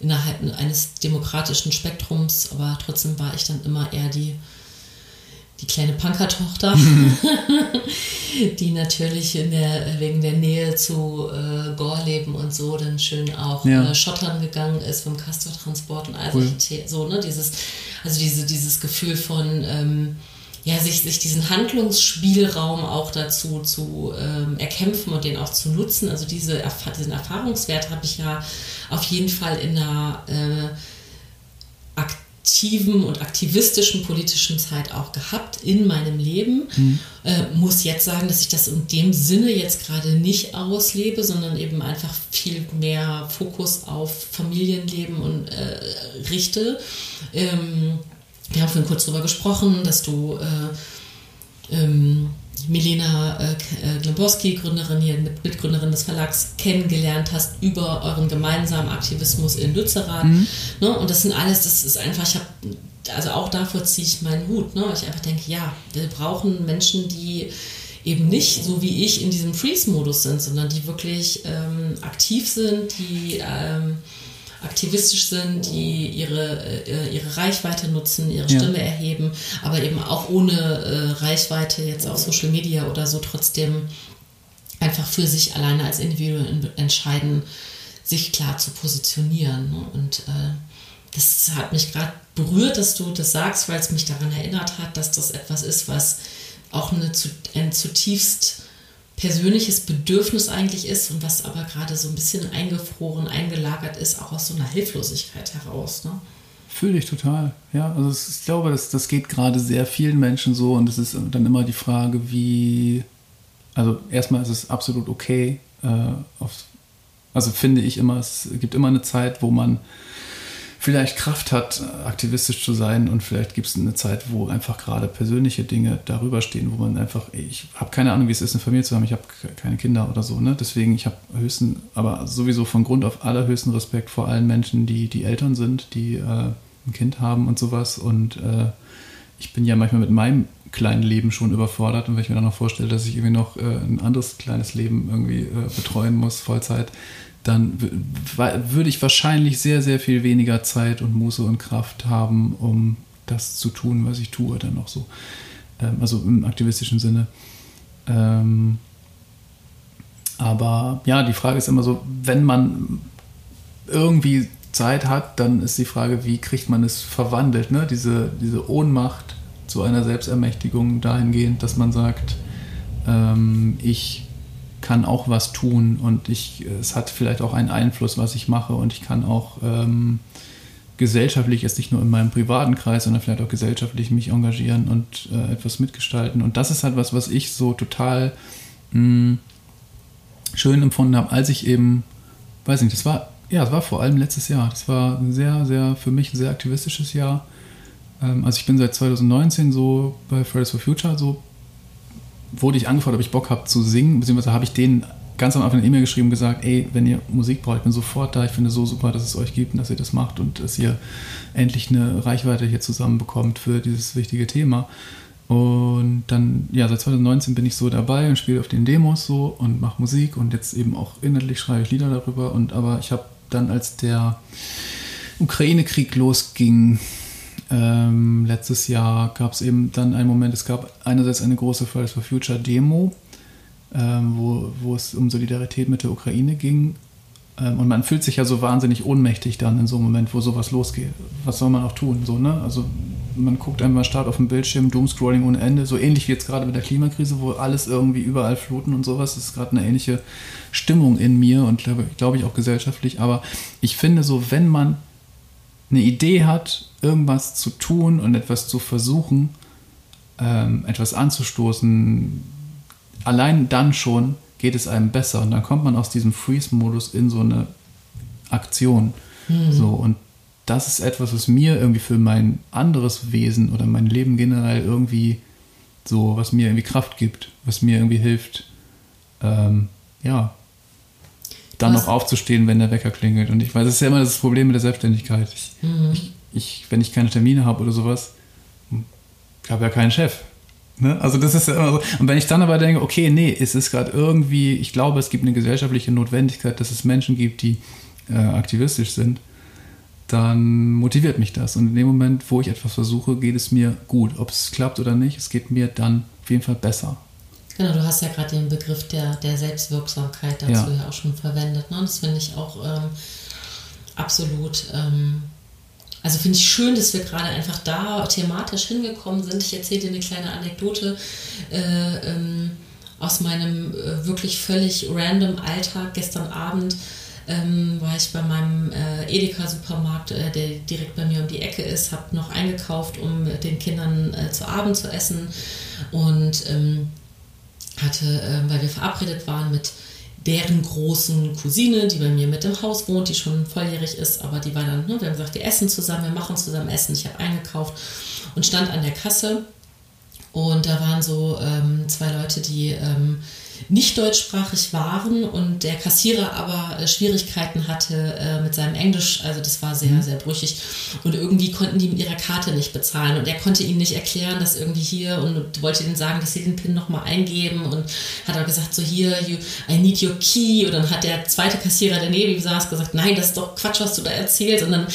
innerhalb eines demokratischen Spektrums, aber trotzdem war ich dann immer eher die die kleine Punkertochter, [laughs] die natürlich in der, wegen der Nähe zu äh, Gorleben und so dann schön auch ja. äh, schottern gegangen ist beim Castortransport und all cool. so, ne, dieses, also diese, dieses Gefühl von, ähm, ja, sich, sich diesen Handlungsspielraum auch dazu zu ähm, erkämpfen und den auch zu nutzen. Also diese, diesen Erfahrungswert habe ich ja auf jeden Fall in einer äh, aktiven und aktivistischen politischen Zeit auch gehabt in meinem Leben. Mhm. Äh, muss jetzt sagen, dass ich das in dem Sinne jetzt gerade nicht auslebe, sondern eben einfach viel mehr Fokus auf Familienleben und äh, richte. Ähm, wir haben vorhin kurz darüber gesprochen, dass du äh, ähm, Milena äh, äh Glemborski, Gründerin hier, Mitgründerin des Verlags, kennengelernt hast über euren gemeinsamen Aktivismus in Lützerath. Mhm. Ne? Und das sind alles, das ist einfach, ich habe, also auch davor ziehe ich meinen Hut. Ne? Ich einfach denke, ja, wir brauchen Menschen, die eben nicht so wie ich in diesem Freeze-Modus sind, sondern die wirklich ähm, aktiv sind, die ähm, aktivistisch sind, die ihre, äh, ihre Reichweite nutzen, ihre ja. Stimme erheben, aber eben auch ohne äh, Reichweite jetzt auf Social Media oder so trotzdem einfach für sich alleine als Individuum entscheiden, sich klar zu positionieren. Ne? Und äh, das hat mich gerade berührt, dass du das sagst, weil es mich daran erinnert hat, dass das etwas ist, was auch eine, ein zutiefst persönliches Bedürfnis eigentlich ist und was aber gerade so ein bisschen eingefroren, eingelagert ist, auch aus so einer Hilflosigkeit heraus. Ne? Fühle ich total. Ja, also ich glaube, das, das geht gerade sehr vielen Menschen so und es ist dann immer die Frage, wie. Also, erstmal ist es absolut okay. Äh, auf, also, finde ich immer, es gibt immer eine Zeit, wo man vielleicht Kraft hat, aktivistisch zu sein und vielleicht gibt es eine Zeit, wo einfach gerade persönliche Dinge darüber stehen, wo man einfach, ich habe keine Ahnung, wie es ist, eine Familie zu haben, ich habe keine Kinder oder so, ne? Deswegen, ich habe höchsten, aber sowieso von Grund auf allerhöchsten Respekt vor allen Menschen, die die Eltern sind, die äh, ein Kind haben und sowas. Und äh, ich bin ja manchmal mit meinem kleinen Leben schon überfordert. Und wenn ich mir dann noch vorstelle, dass ich irgendwie noch äh, ein anderes kleines Leben irgendwie äh, betreuen muss, Vollzeit, dann würde ich wahrscheinlich sehr, sehr viel weniger Zeit und Muße und Kraft haben, um das zu tun, was ich tue, dann noch so. Ähm, also im aktivistischen Sinne. Ähm, aber ja, die Frage ist immer so, wenn man irgendwie Zeit hat, dann ist die Frage, wie kriegt man es verwandelt, ne? diese, diese Ohnmacht zu einer Selbstermächtigung dahingehend, dass man sagt, ähm, ich kann auch was tun und ich, es hat vielleicht auch einen Einfluss, was ich mache und ich kann auch ähm, gesellschaftlich, jetzt nicht nur in meinem privaten Kreis, sondern vielleicht auch gesellschaftlich mich engagieren und äh, etwas mitgestalten. Und das ist halt was, was ich so total mh, hm, schön empfunden habe, als ich eben, weiß nicht, das war, ja, es war vor allem letztes Jahr. Das war ein sehr, sehr, für mich ein sehr aktivistisches Jahr. Ähm, also ich bin seit 2019 so bei Fridays for Future, so wurde ich angefragt, ob ich Bock habe zu singen, beziehungsweise habe ich denen ganz am Anfang eine E-Mail geschrieben und gesagt, ey, wenn ihr Musik braucht, ich bin sofort da, ich finde es so super, dass es euch gibt und dass ihr das macht und dass ihr endlich eine Reichweite hier zusammenbekommt für dieses wichtige Thema. Und dann, ja, seit 2019 bin ich so dabei und spiele auf den Demos so und mache Musik und jetzt eben auch inhaltlich schreibe ich Lieder darüber. Und aber ich habe dann, als der Ukraine-Krieg losging, ähm, letztes Jahr gab es eben dann einen Moment, es gab einerseits eine große Fridays for Future Demo, ähm, wo, wo es um Solidarität mit der Ukraine ging ähm, und man fühlt sich ja so wahnsinnig ohnmächtig dann in so einem Moment, wo sowas losgeht. Was soll man auch tun? So, ne? Also man guckt einmal stark auf dem Bildschirm, Doomscrolling ohne Ende, so ähnlich wie jetzt gerade mit der Klimakrise, wo alles irgendwie überall fluten und sowas. Das ist gerade eine ähnliche Stimmung in mir und glaube glaub ich auch gesellschaftlich. Aber ich finde so, wenn man eine Idee hat, irgendwas zu tun und etwas zu versuchen, ähm, etwas anzustoßen, allein dann schon geht es einem besser. Und dann kommt man aus diesem Freeze-Modus in so eine Aktion. Mhm. So, und das ist etwas, was mir irgendwie für mein anderes Wesen oder mein Leben generell irgendwie so, was mir irgendwie Kraft gibt, was mir irgendwie hilft, ähm, ja, dann was? noch aufzustehen, wenn der Wecker klingelt. Und ich weiß, das ist ja immer das Problem mit der Selbstständigkeit. Ich, mhm. ich, ich wenn ich keine Termine habe oder sowas, habe ja keinen Chef. Ne? Also das ist ja immer so. Und wenn ich dann aber denke, okay, nee, es ist gerade irgendwie, ich glaube, es gibt eine gesellschaftliche Notwendigkeit, dass es Menschen gibt, die äh, aktivistisch sind, dann motiviert mich das. Und in dem Moment, wo ich etwas versuche, geht es mir gut. Ob es klappt oder nicht, es geht mir dann auf jeden Fall besser. Genau, du hast ja gerade den Begriff der, der Selbstwirksamkeit dazu ja. ja auch schon verwendet. Ne? Das finde ich auch ähm, absolut ähm, also finde ich schön, dass wir gerade einfach da thematisch hingekommen sind. Ich erzähle dir eine kleine Anekdote äh, ähm, aus meinem äh, wirklich völlig random Alltag. Gestern Abend ähm, war ich bei meinem äh, Edeka-Supermarkt, äh, der direkt bei mir um die Ecke ist, habe noch eingekauft, um den Kindern äh, zu Abend zu essen und ähm, hatte, äh, weil wir verabredet waren mit deren großen Cousine, die bei mir mit im Haus wohnt, die schon volljährig ist, aber die war dann, ne, wir haben gesagt, wir essen zusammen, wir machen zusammen Essen. Ich habe eingekauft und stand an der Kasse und da waren so ähm, zwei Leute, die ähm, nicht deutschsprachig waren und der Kassierer aber äh, Schwierigkeiten hatte äh, mit seinem Englisch. Also das war sehr, mhm. sehr brüchig. Und irgendwie konnten die mit ihrer Karte nicht bezahlen. Und er konnte ihnen nicht erklären, dass irgendwie hier und wollte ihnen sagen, dass sie den PIN nochmal eingeben. Und hat aber gesagt, so hier, you, I need your key. Und dann hat der zweite Kassierer, der neben ihm saß, gesagt, nein, das ist doch Quatsch, was du da erzählst. Und dann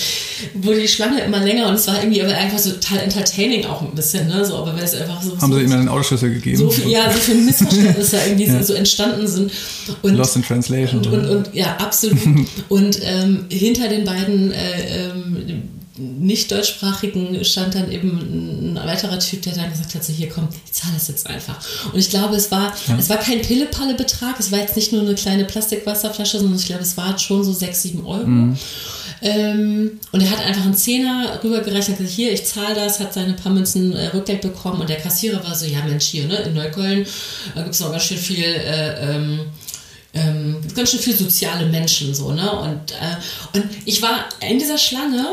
wurde die Schlange immer länger und es war irgendwie aber einfach so total entertaining auch ein bisschen. Ne? So, aber weil es einfach so... Haben so, sie ihm einen Autoschlüssel gegeben? So viel, ja, so viele Missverständnisse [laughs] irgendwie ja. so entstanden sind. Und, Lost in Translation. Und, und, und ja, absolut. [laughs] und ähm, hinter den beiden äh, ähm, nicht deutschsprachigen stand dann eben ein weiterer Typ, der dann gesagt hat, so hier komm, ich zahle es jetzt einfach. Und ich glaube, es war, ja. es war kein Pille-Palle-Betrag, es war jetzt nicht nur eine kleine Plastikwasserflasche, sondern ich glaube, es war schon so 6, 7 Euro. Mhm. Ähm, und er hat einfach einen Zehner rübergerechnet, gesagt, hier, ich zahle das, hat seine paar Münzen äh, Rückgeld bekommen und der Kassierer war so, ja Mensch, hier, ne, in Neukölln äh, gibt es noch ganz schön viel äh, ähm, ähm, ganz schön viel soziale Menschen so, ne? Und, äh, und ich war in dieser Schlange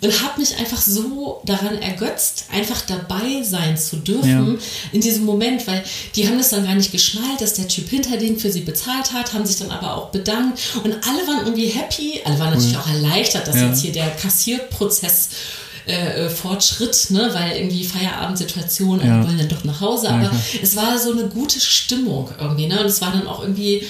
und habe mich einfach so daran ergötzt, einfach dabei sein zu dürfen ja. in diesem Moment, weil die haben das dann gar nicht geschnallt, dass der Typ hinter denen für sie bezahlt hat, haben sich dann aber auch bedankt und alle waren irgendwie happy, alle waren natürlich mhm. auch erleichtert, dass ja. jetzt hier der Kassierprozess äh, Fortschritt, ne? weil irgendwie Feierabendsituation, ja. wollen dann doch nach Hause, aber es war so eine gute Stimmung irgendwie, ne? Und es war dann auch irgendwie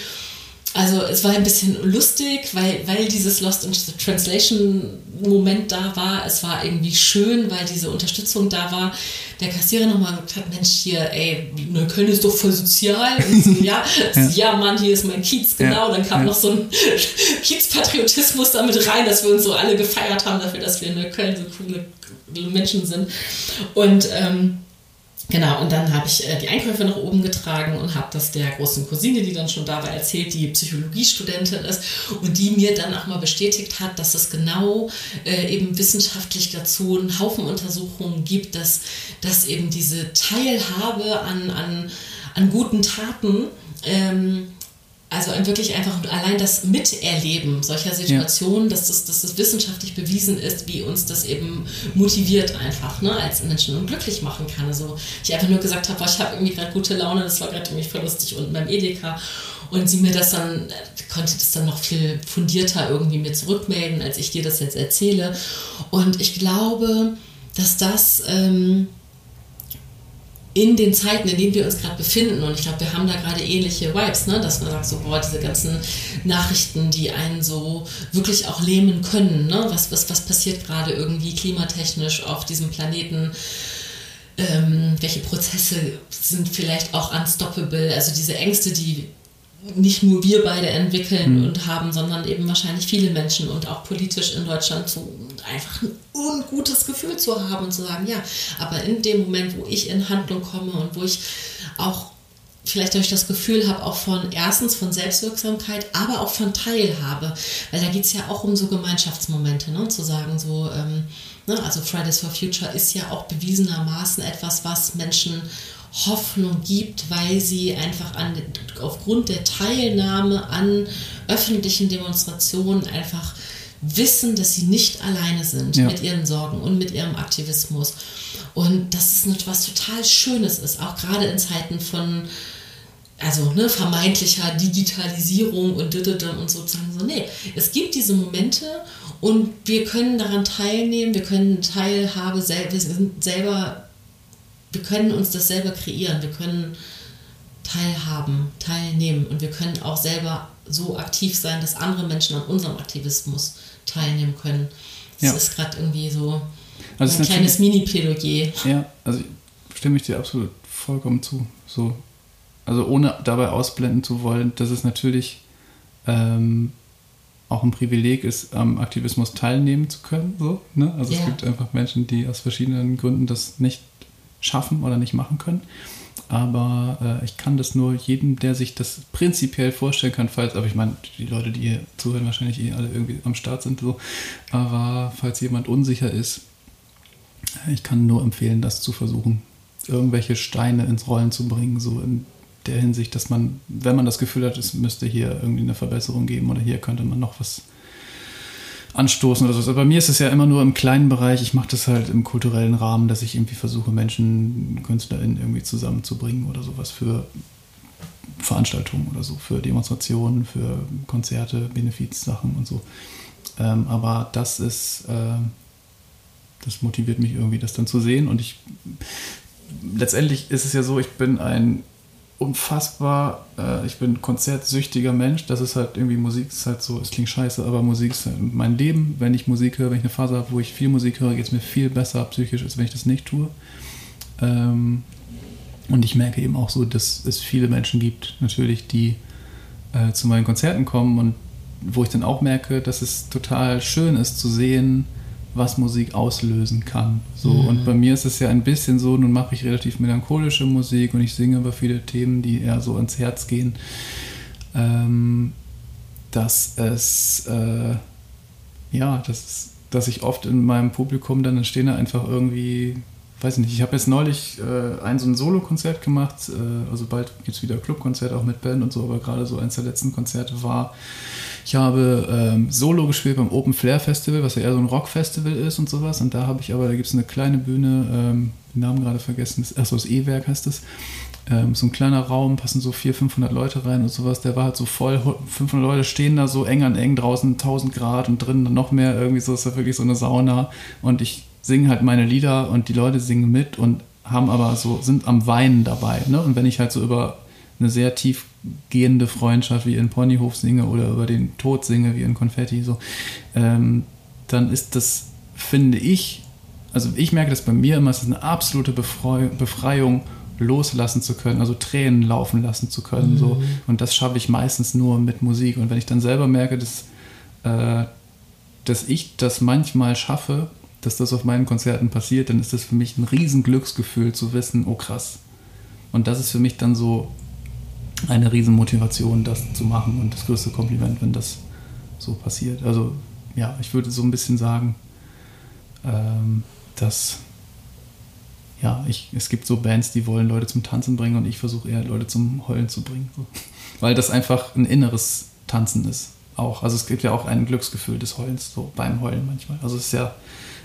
also es war ein bisschen lustig, weil, weil dieses Lost in Translation Moment da war. Es war irgendwie schön, weil diese Unterstützung da war. Der Kassierer nochmal gesagt hat, Mensch, hier, ey, Neukölln ist doch voll sozial. So, [laughs] ja, ja. ja, Mann, hier ist mein Kiez, genau. Ja. Dann kam ja. noch so ein [laughs] Kiezpatriotismus damit rein, dass wir uns so alle gefeiert haben dafür, dass wir in Neukölln so coole Menschen sind. Und ähm, Genau, und dann habe ich äh, die Einkäufe nach oben getragen und habe das der großen Cousine, die dann schon da war, erzählt, die Psychologiestudentin ist und die mir dann auch mal bestätigt hat, dass es genau äh, eben wissenschaftlich dazu einen Haufen Untersuchungen gibt, dass, dass eben diese Teilhabe an, an, an guten Taten ähm, also ein wirklich einfach allein das Miterleben solcher Situationen, ja. dass, das, dass das wissenschaftlich bewiesen ist, wie uns das eben motiviert einfach, ne, als Menschen und glücklich machen kann. Also ich einfach nur gesagt habe, ich habe irgendwie gerade gute Laune, das war gerade irgendwie voll lustig unten beim Edeka und sie mir das dann, konnte das dann noch viel fundierter irgendwie mir zurückmelden, als ich dir das jetzt erzähle. Und ich glaube, dass das... Ähm, in den Zeiten, in denen wir uns gerade befinden, und ich glaube, wir haben da gerade ähnliche Vibes, ne? dass man sagt, so, boah, diese ganzen Nachrichten, die einen so wirklich auch lähmen können, ne? was, was, was passiert gerade irgendwie klimatechnisch auf diesem Planeten, ähm, welche Prozesse sind vielleicht auch unstoppable, also diese Ängste, die nicht nur wir beide entwickeln mhm. und haben, sondern eben wahrscheinlich viele Menschen und auch politisch in Deutschland so einfach ein ungutes Gefühl zu haben und zu sagen, ja, aber in dem Moment, wo ich in Handlung komme und wo ich auch vielleicht durch das Gefühl habe, auch von erstens von Selbstwirksamkeit, aber auch von Teilhabe, weil da geht es ja auch um so Gemeinschaftsmomente, ne? zu sagen so, ähm, ne? also Fridays for Future ist ja auch bewiesenermaßen etwas, was Menschen Hoffnung gibt, weil sie einfach an, aufgrund der Teilnahme an öffentlichen Demonstrationen einfach wissen, dass sie nicht alleine sind ja. mit ihren Sorgen und mit ihrem Aktivismus. Und dass es etwas total Schönes ist, auch gerade in Zeiten von also ne, vermeintlicher Digitalisierung und und sozusagen so. Nee, es gibt diese Momente und wir können daran teilnehmen, wir können Teilhabe, wir sind selber wir können uns das selber kreieren, wir können teilhaben, teilnehmen und wir können auch selber so aktiv sein, dass andere Menschen an unserem Aktivismus teilnehmen können. Das ja. ist gerade irgendwie so also ein kleines Mini-Plädoyer. Ja, also stimme ich dir absolut vollkommen zu. So, also ohne dabei ausblenden zu wollen, dass es natürlich ähm, auch ein Privileg ist, am Aktivismus teilnehmen zu können. So, ne? Also ja. es gibt einfach Menschen, die aus verschiedenen Gründen das nicht schaffen oder nicht machen können. Aber äh, ich kann das nur jedem, der sich das prinzipiell vorstellen kann, falls, aber ich meine, die Leute, die hier zuhören, wahrscheinlich eh alle irgendwie am Start sind so. Aber falls jemand unsicher ist, ich kann nur empfehlen, das zu versuchen, irgendwelche Steine ins Rollen zu bringen, so in der Hinsicht, dass man, wenn man das Gefühl hat, es müsste hier irgendwie eine Verbesserung geben oder hier könnte man noch was anstoßen oder so. Aber bei mir ist es ja immer nur im kleinen Bereich. Ich mache das halt im kulturellen Rahmen, dass ich irgendwie versuche, Menschen, KünstlerInnen irgendwie zusammenzubringen oder sowas für Veranstaltungen oder so, für Demonstrationen, für Konzerte, Benefizsachen und so. Ähm, aber das ist, äh, das motiviert mich irgendwie, das dann zu sehen. Und ich, letztendlich ist es ja so, ich bin ein unfassbar, äh, ich bin konzertsüchtiger Mensch. Das ist halt irgendwie Musik, ist halt so, es klingt scheiße, aber Musik ist halt mein Leben. Wenn ich Musik höre, wenn ich eine Phase habe, wo ich viel Musik höre, geht es mir viel besser psychisch, als wenn ich das nicht tue. Ähm, und ich merke eben auch so, dass es viele Menschen gibt, natürlich, die äh, zu meinen Konzerten kommen und wo ich dann auch merke, dass es total schön ist zu sehen, was Musik auslösen kann. So, mhm. Und bei mir ist es ja ein bisschen so, nun mache ich relativ melancholische Musik und ich singe über viele Themen, die eher so ans Herz gehen, ähm, dass es, äh, ja, dass, dass ich oft in meinem Publikum dann, dann stehen da einfach irgendwie, weiß ich nicht, ich habe jetzt neulich äh, ein so ein Solo-Konzert gemacht, äh, also bald gibt es wieder Clubkonzert auch mit Band und so, aber gerade so eins der letzten Konzerte war ich habe ähm, Solo gespielt beim Open Flair Festival, was ja eher so ein Rockfestival ist und sowas. Und da habe ich aber, da gibt es eine kleine Bühne, ähm, den Namen gerade vergessen, achso, das E-Werk heißt es. Ähm, so ein kleiner Raum, passen so 400, 500 Leute rein und sowas. Der war halt so voll, 500 Leute stehen da so eng an eng draußen, 1000 Grad und drinnen noch mehr irgendwie so, ist ja wirklich so eine Sauna. Und ich singe halt meine Lieder und die Leute singen mit und haben aber so, sind am Weinen dabei. Ne? Und wenn ich halt so über eine sehr tiefgehende Freundschaft wie in Ponyhof singe oder über den Tod singe wie in Konfetti, so, ähm, dann ist das, finde ich, also ich merke das bei mir immer, es ist eine absolute Befreu Befreiung, loslassen zu können, also Tränen laufen lassen zu können. Mhm. So. Und das schaffe ich meistens nur mit Musik. Und wenn ich dann selber merke, dass, äh, dass ich das manchmal schaffe, dass das auf meinen Konzerten passiert, dann ist das für mich ein riesen Glücksgefühl zu wissen, oh krass. Und das ist für mich dann so eine riesen Motivation, das zu machen und das größte Kompliment, wenn das so passiert. Also ja, ich würde so ein bisschen sagen, ähm, dass ja, ich, es gibt so Bands, die wollen Leute zum Tanzen bringen und ich versuche eher Leute zum Heulen zu bringen. So. [laughs] Weil das einfach ein inneres Tanzen ist. Auch. Also es gibt ja auch ein Glücksgefühl des Heulens, so beim Heulen manchmal. Also es ist ja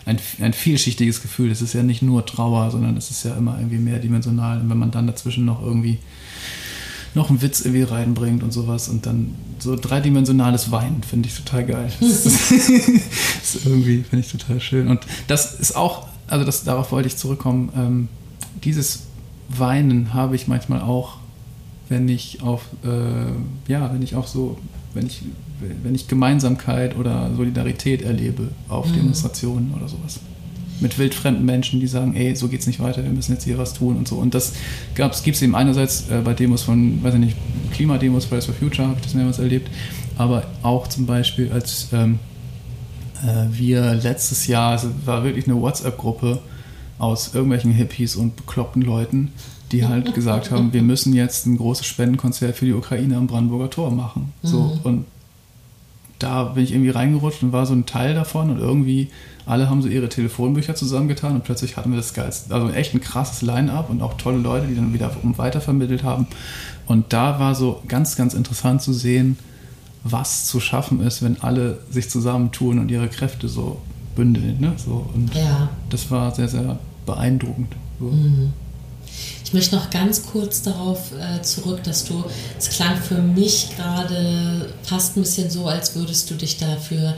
ein, ein vielschichtiges Gefühl. Es ist ja nicht nur Trauer, sondern es ist ja immer irgendwie mehrdimensional. Und wenn man dann dazwischen noch irgendwie noch einen Witz irgendwie reinbringt und sowas und dann so dreidimensionales Weinen finde ich total geil. [laughs] Das ist, irgendwie, finde ich total schön. Und das ist auch also das, darauf wollte ich zurückkommen. Ähm, dieses Weinen habe ich manchmal auch, wenn ich auf, äh, ja, wenn ich auch so, wenn ich, wenn ich Gemeinsamkeit oder Solidarität erlebe auf mhm. Demonstrationen oder sowas. Mit wildfremden Menschen, die sagen, ey, so geht's nicht weiter, wir müssen jetzt hier was tun und so. Und das gibt es eben einerseits äh, bei Demos von, weiß ich nicht, Klimademos, Fridays for Future, habe ich das mehrmals erlebt, aber auch zum Beispiel als ähm, äh, wir letztes Jahr, es war wirklich eine WhatsApp-Gruppe aus irgendwelchen Hippies und bekloppten Leuten, die halt [laughs] gesagt haben, wir müssen jetzt ein großes Spendenkonzert für die Ukraine am Brandenburger Tor machen. So, mhm. und da bin ich irgendwie reingerutscht und war so ein Teil davon und irgendwie alle haben so ihre Telefonbücher zusammengetan und plötzlich hatten wir das geilste, also echt ein krasses Line-up und auch tolle Leute, die dann wieder weitervermittelt haben. Und da war so ganz, ganz interessant zu sehen, was zu schaffen ist, wenn alle sich zusammentun und ihre Kräfte so bündeln. Ne? So, und ja. das war sehr, sehr beeindruckend. So. Mhm. Ich möchte noch ganz kurz darauf äh, zurück, dass du, es klang für mich gerade fast ein bisschen so, als würdest du dich dafür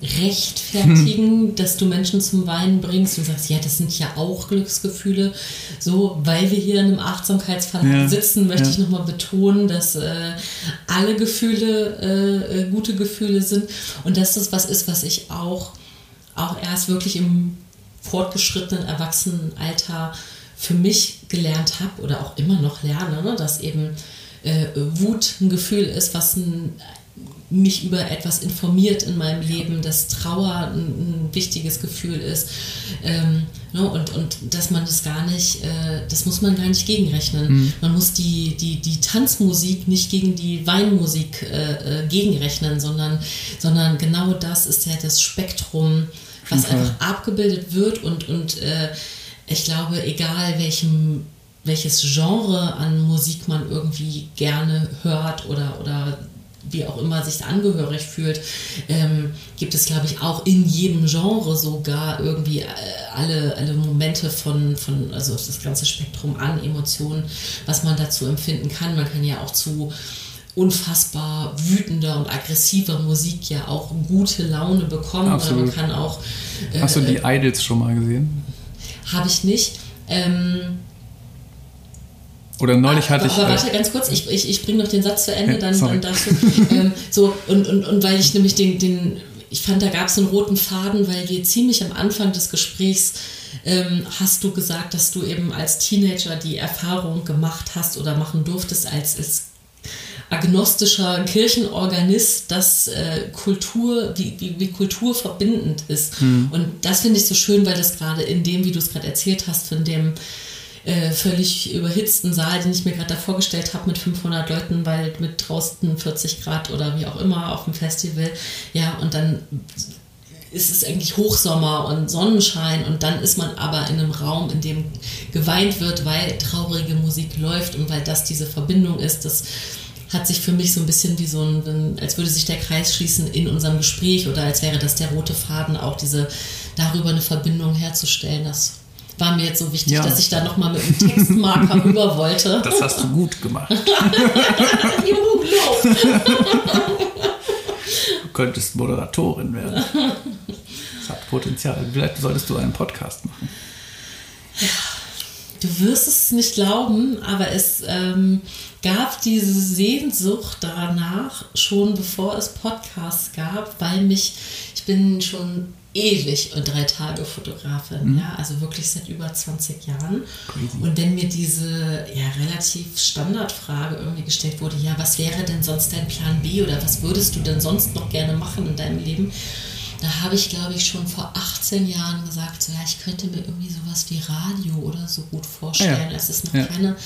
rechtfertigen, hm. dass du Menschen zum Weinen bringst und sagst, ja, das sind ja auch Glücksgefühle. So, weil wir hier in einem Achtsamkeitsverlag ja. sitzen, möchte ja. ich nochmal betonen, dass äh, alle Gefühle äh, äh, gute Gefühle sind und dass das was ist, was ich auch, auch erst wirklich im fortgeschrittenen Erwachsenenalter für mich gelernt habe oder auch immer noch lerne, ne? dass eben äh, Wut ein Gefühl ist, was ein mich über etwas informiert in meinem Leben, dass Trauer ein, ein wichtiges Gefühl ist ähm, ne, und, und dass man das gar nicht, äh, das muss man gar nicht gegenrechnen. Mhm. Man muss die, die, die Tanzmusik nicht gegen die Weinmusik äh, äh gegenrechnen, sondern, sondern genau das ist ja das Spektrum, was einfach abgebildet wird und, und äh, ich glaube, egal welchem welches Genre an Musik man irgendwie gerne hört oder, oder wie auch immer sich angehörig fühlt, ähm, gibt es, glaube ich, auch in jedem Genre sogar irgendwie äh, alle, alle Momente von, von, also das ganze Spektrum an Emotionen, was man dazu empfinden kann. Man kann ja auch zu unfassbar wütender und aggressiver Musik ja auch gute Laune bekommen. Absolut. Oder man kann auch. Äh, Hast du die Idols schon mal gesehen? Habe ich nicht. Ähm, oder neulich ah, hatte ich. Aber warte ganz kurz, ich, ich, ich bringe noch den Satz zu Ende, dann, dann darfst du. Ähm, so, und, und, und weil ich nämlich den, den ich fand, da gab es einen roten Faden, weil wir ziemlich am Anfang des Gesprächs ähm, hast du gesagt, dass du eben als Teenager die Erfahrung gemacht hast oder machen durftest als, als agnostischer Kirchenorganist, dass äh, Kultur, wie, wie, wie, Kultur verbindend ist. Hm. Und das finde ich so schön, weil das gerade in dem, wie du es gerade erzählt hast, von dem äh, völlig überhitzten Saal, den ich mir gerade da vorgestellt habe mit 500 Leuten, weil mit draußen 40 Grad oder wie auch immer auf dem Festival. Ja, und dann ist es eigentlich Hochsommer und Sonnenschein und dann ist man aber in einem Raum, in dem geweint wird, weil traurige Musik läuft und weil das diese Verbindung ist. Das hat sich für mich so ein bisschen wie so ein, als würde sich der Kreis schließen in unserem Gespräch oder als wäre das der rote Faden, auch diese darüber eine Verbindung herzustellen. Das war mir jetzt so wichtig, ja. dass ich da nochmal mit einem Textmarker [laughs] rüber wollte. Das hast du gut gemacht. [laughs] du könntest Moderatorin werden. Das hat Potenzial. Vielleicht solltest du einen Podcast machen. Ja, du wirst es nicht glauben, aber es ähm, gab diese Sehnsucht danach schon bevor es Podcasts gab, weil mich, ich bin schon ewig und drei Tage Fotografin, mhm. ja, also wirklich seit über 20 Jahren. Crazy. Und wenn mir diese ja relativ Standardfrage irgendwie gestellt wurde, ja, was wäre denn sonst dein Plan B oder was würdest du denn sonst noch gerne machen in deinem Leben? Da habe ich, glaube ich, schon vor 18 Jahren gesagt, so ja, ich könnte mir irgendwie sowas wie Radio oder so gut vorstellen, ja. als es noch ja. keine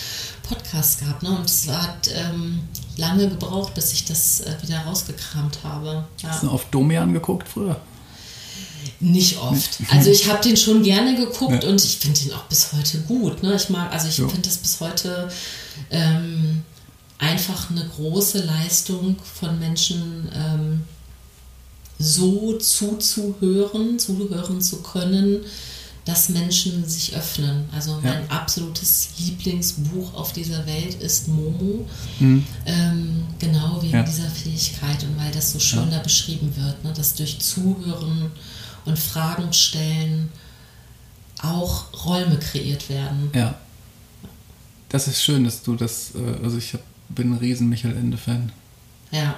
Podcasts gab. Ne? Und es hat ähm, lange gebraucht, bis ich das äh, wieder rausgekramt habe. Ja. Hast du auf Domian geguckt früher? Nicht oft. Also ich [laughs] habe den schon gerne geguckt ja. und ich finde den auch bis heute gut. Ne? Ich mag, also ich finde das bis heute ähm, einfach eine große Leistung von Menschen, ähm, so zuzuhören, zuhören zu können, dass Menschen sich öffnen. Also mein ja. absolutes Lieblingsbuch auf dieser Welt ist Momo. Mhm. Ähm, genau wegen dieser Fähigkeit und weil das so schön da beschrieben wird, ne? dass durch Zuhören und Fragen stellen auch Räume kreiert werden. Ja. Das ist schön, dass du das, äh, also ich bin ein riesen Michael Ende-Fan. Ja.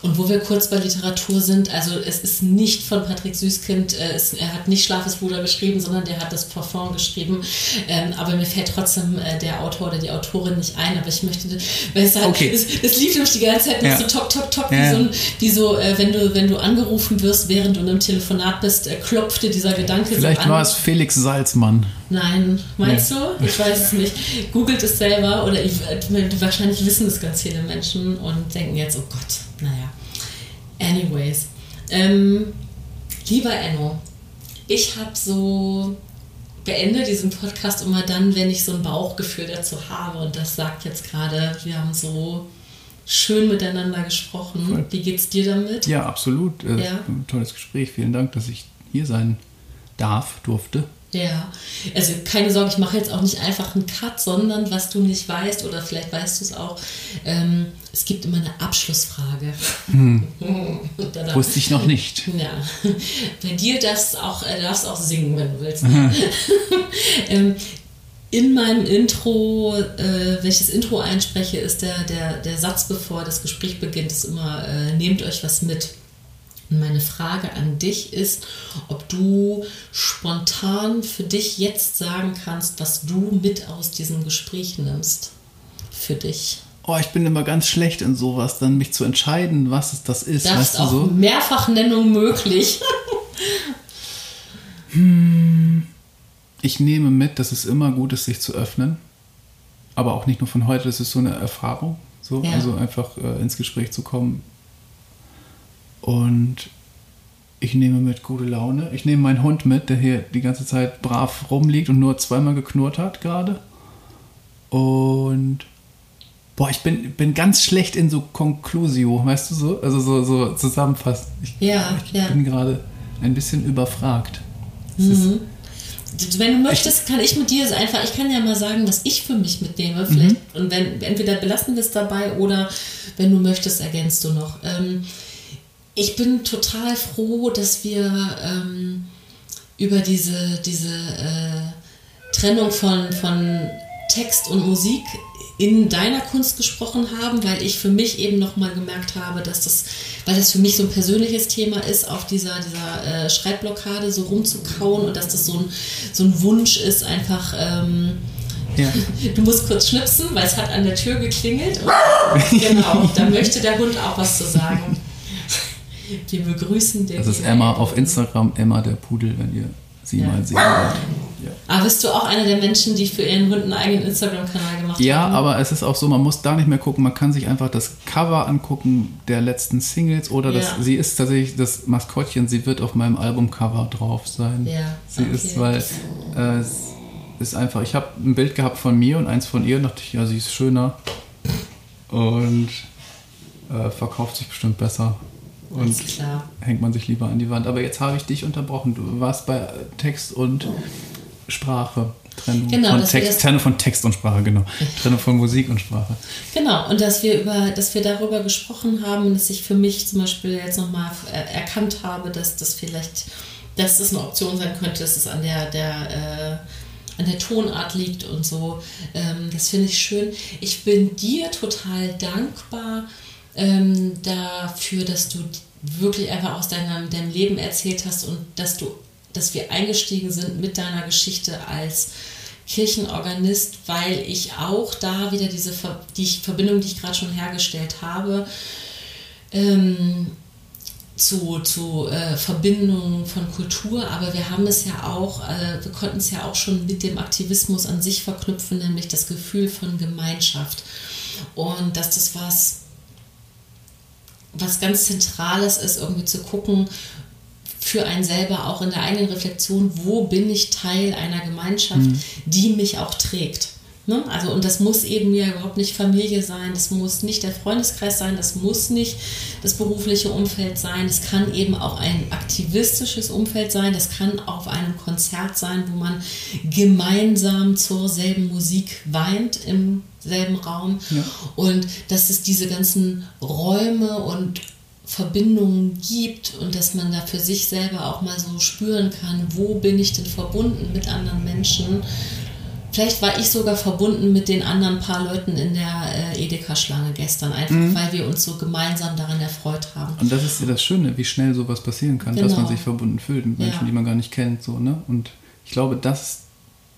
Und wo wir kurz bei Literatur sind, also es ist nicht von Patrick Süßkind, äh, es, er hat nicht Schlafesbruder geschrieben, sondern der hat das Parfum geschrieben. Ähm, aber mir fällt trotzdem äh, der Autor oder die Autorin nicht ein. Aber ich möchte, weil es, halt, okay. es, es lief nämlich die ganze Zeit ja. so top, top, top, ja. wie so, wie so äh, wenn, du, wenn du angerufen wirst, während du in einem Telefonat bist, äh, klopfte dieser Gedanke Vielleicht so war es Felix Salzmann. Nein, meinst ja. du? Ich weiß es nicht. Googelt es selber oder ich, äh, wahrscheinlich wissen es ganz viele Menschen und denken jetzt, oh Gott, naja. Anyways. Ähm, lieber Enno, ich habe so beende diesen Podcast immer dann, wenn ich so ein Bauchgefühl dazu habe und das sagt jetzt gerade, wir haben so schön miteinander gesprochen. Voll. Wie geht's dir damit? Ja, absolut. Äh, ja. Tolles Gespräch. Vielen Dank, dass ich hier sein darf, durfte. Ja, also keine Sorge, ich mache jetzt auch nicht einfach einen Cut, sondern was du nicht weißt oder vielleicht weißt du es auch, ähm, es gibt immer eine Abschlussfrage. Hm. Wusste ich noch nicht. Ja, bei dir darfst du auch, äh, darfst auch singen, wenn du willst. [laughs] ähm, in meinem Intro, äh, wenn ich das Intro einspreche, ist der, der, der Satz, bevor das Gespräch beginnt, ist immer, äh, nehmt euch was mit. Meine Frage an dich ist, ob du spontan für dich jetzt sagen kannst, was du mit aus diesem Gespräch nimmst. Für dich. Oh, ich bin immer ganz schlecht in sowas, dann mich zu entscheiden, was es das ist. Das ist auch so? Mehrfachnennung möglich. [laughs] hm, ich nehme mit, dass es immer gut ist, sich zu öffnen. Aber auch nicht nur von heute, das ist so eine Erfahrung. So, ja. Also einfach äh, ins Gespräch zu kommen, und ich nehme mit gute Laune. Ich nehme meinen Hund mit, der hier die ganze Zeit brav rumliegt und nur zweimal geknurrt hat gerade. Und boah, ich bin, bin ganz schlecht in so Conclusio, weißt du so? Also so, so zusammenfassen. Ich, ja, ich ja. bin gerade ein bisschen überfragt. Mhm. Wenn du möchtest, kann ich mit dir einfach, ich kann ja mal sagen, was ich für mich mitnehme. Vielleicht, mhm. Und wenn entweder belassen wir es dabei oder wenn du möchtest, ergänzt du noch. Ähm, ich bin total froh, dass wir ähm, über diese, diese äh, Trennung von, von Text und Musik in deiner Kunst gesprochen haben, weil ich für mich eben nochmal gemerkt habe, dass das, weil das für mich so ein persönliches Thema ist, auf dieser, dieser äh, Schreibblockade so rumzukauen und dass das so ein, so ein Wunsch ist, einfach. Ähm, ja. [laughs] Du musst kurz schnipsen, weil es hat an der Tür geklingelt. Und, [laughs] genau, da möchte der Hund auch was zu sagen. Wir begrüßen den. Das ist Emma auf Instagram, Emma der Pudel, wenn ihr sie ja. mal sehen wollt. Ja. Aber bist du auch einer der Menschen, die für ihren Hund einen eigenen Instagram-Kanal gemacht ja, haben? Ja, aber es ist auch so, man muss da nicht mehr gucken, man kann sich einfach das Cover angucken der letzten Singles oder das, ja. sie ist tatsächlich das Maskottchen, sie wird auf meinem Albumcover drauf sein. Ja, sie okay. ist, weil äh, es ist einfach, ich habe ein Bild gehabt von mir und eins von ihr, dachte ich, ja, sie ist schöner und äh, verkauft sich bestimmt besser und hängt man sich lieber an die Wand. Aber jetzt habe ich dich unterbrochen. Du warst bei Text und Sprache. Trennung genau, von Text, Trennung von Text und Sprache, genau. Trennung von Musik und Sprache. Genau, und dass wir über, dass wir darüber gesprochen haben, dass ich für mich zum Beispiel jetzt nochmal erkannt habe, dass das vielleicht dass es eine Option sein könnte, dass es an der, der äh, an der Tonart liegt und so. Ähm, das finde ich schön. Ich bin dir total dankbar ähm, dafür, dass du wirklich einfach aus deinem, deinem Leben erzählt hast und dass du, dass wir eingestiegen sind mit deiner Geschichte als Kirchenorganist, weil ich auch da wieder diese Ver die Verbindung, die ich gerade schon hergestellt habe, ähm, zu, zu äh, Verbindungen von Kultur, aber wir haben es ja auch, äh, wir konnten es ja auch schon mit dem Aktivismus an sich verknüpfen, nämlich das Gefühl von Gemeinschaft. Und dass das was, was ganz Zentrales ist, irgendwie zu gucken, für einen selber auch in der eigenen Reflexion, wo bin ich Teil einer Gemeinschaft, mhm. die mich auch trägt. Ne? Also, und das muss eben ja überhaupt nicht Familie sein, das muss nicht der Freundeskreis sein, das muss nicht das berufliche Umfeld sein, es kann eben auch ein aktivistisches Umfeld sein, das kann auf einem Konzert sein, wo man gemeinsam zur selben Musik weint im selben Raum. Ja. Und dass es diese ganzen Räume und Verbindungen gibt und dass man da für sich selber auch mal so spüren kann, wo bin ich denn verbunden mit anderen Menschen Vielleicht war ich sogar verbunden mit den anderen paar Leuten in der äh, Edeka-Schlange gestern, einfach mhm. weil wir uns so gemeinsam daran erfreut haben. Und das ist ja das Schöne, wie schnell sowas passieren kann, genau. dass man sich verbunden fühlt mit Menschen, ja. die man gar nicht kennt. So, ne? Und ich glaube, das ist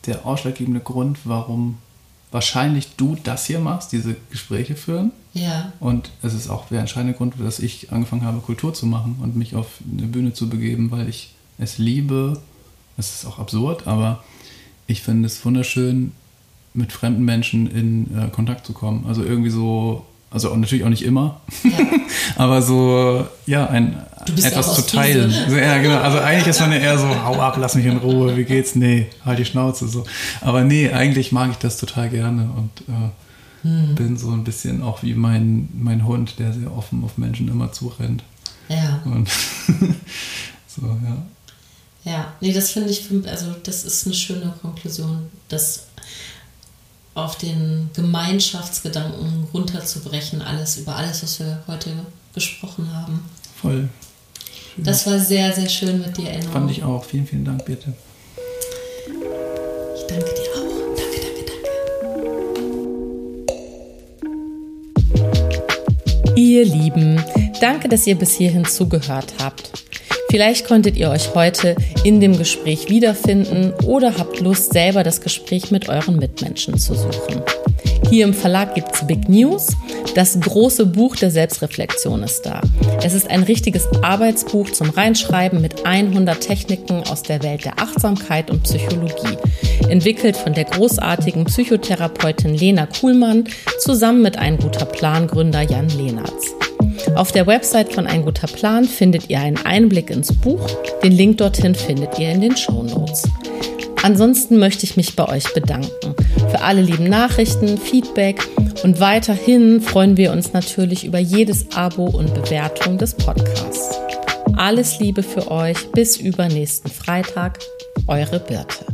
der ausschlaggebende Grund, warum wahrscheinlich du das hier machst, diese Gespräche führen. Ja. Und es ist auch der entscheidende Grund, dass ich angefangen habe, Kultur zu machen und mich auf eine Bühne zu begeben, weil ich es liebe. Es ist auch absurd, aber ich finde es wunderschön, mit fremden Menschen in äh, Kontakt zu kommen. Also irgendwie so, also natürlich auch nicht immer, ja. [laughs] aber so, ja, ein, etwas zu teilen. So, ja, genau. Also eigentlich ist man ja eher so, hau ab, lass mich in Ruhe, wie geht's? Nee, halt die Schnauze so. Aber nee, eigentlich mag ich das total gerne und äh, hm. bin so ein bisschen auch wie mein, mein Hund, der sehr offen auf Menschen immer zurennt. Ja. Und [laughs] so, ja. Ja, nee, das finde ich, also das ist eine schöne Konklusion, das auf den Gemeinschaftsgedanken runterzubrechen, alles über alles, was wir heute gesprochen haben. Voll. Schön. Das war sehr, sehr schön mit dir, Enno. Fand ich auch. Vielen, vielen Dank, bitte. Ich danke dir auch. Danke, danke, danke. Ihr Lieben, danke, dass ihr bis hierhin zugehört habt. Vielleicht konntet ihr euch heute in dem Gespräch wiederfinden oder habt Lust, selber das Gespräch mit euren Mitmenschen zu suchen. Hier im Verlag gibt es Big News. Das große Buch der Selbstreflexion ist da. Es ist ein richtiges Arbeitsbuch zum Reinschreiben mit 100 Techniken aus der Welt der Achtsamkeit und Psychologie. Entwickelt von der großartigen Psychotherapeutin Lena Kuhlmann zusammen mit einem guter Plangründer Jan Lehnertz. Auf der Website von Ein guter Plan findet ihr einen Einblick ins Buch. Den Link dorthin findet ihr in den Show Notes. Ansonsten möchte ich mich bei euch bedanken für alle lieben Nachrichten, Feedback und weiterhin freuen wir uns natürlich über jedes Abo und Bewertung des Podcasts. Alles Liebe für euch, bis übernächsten Freitag, eure Birte.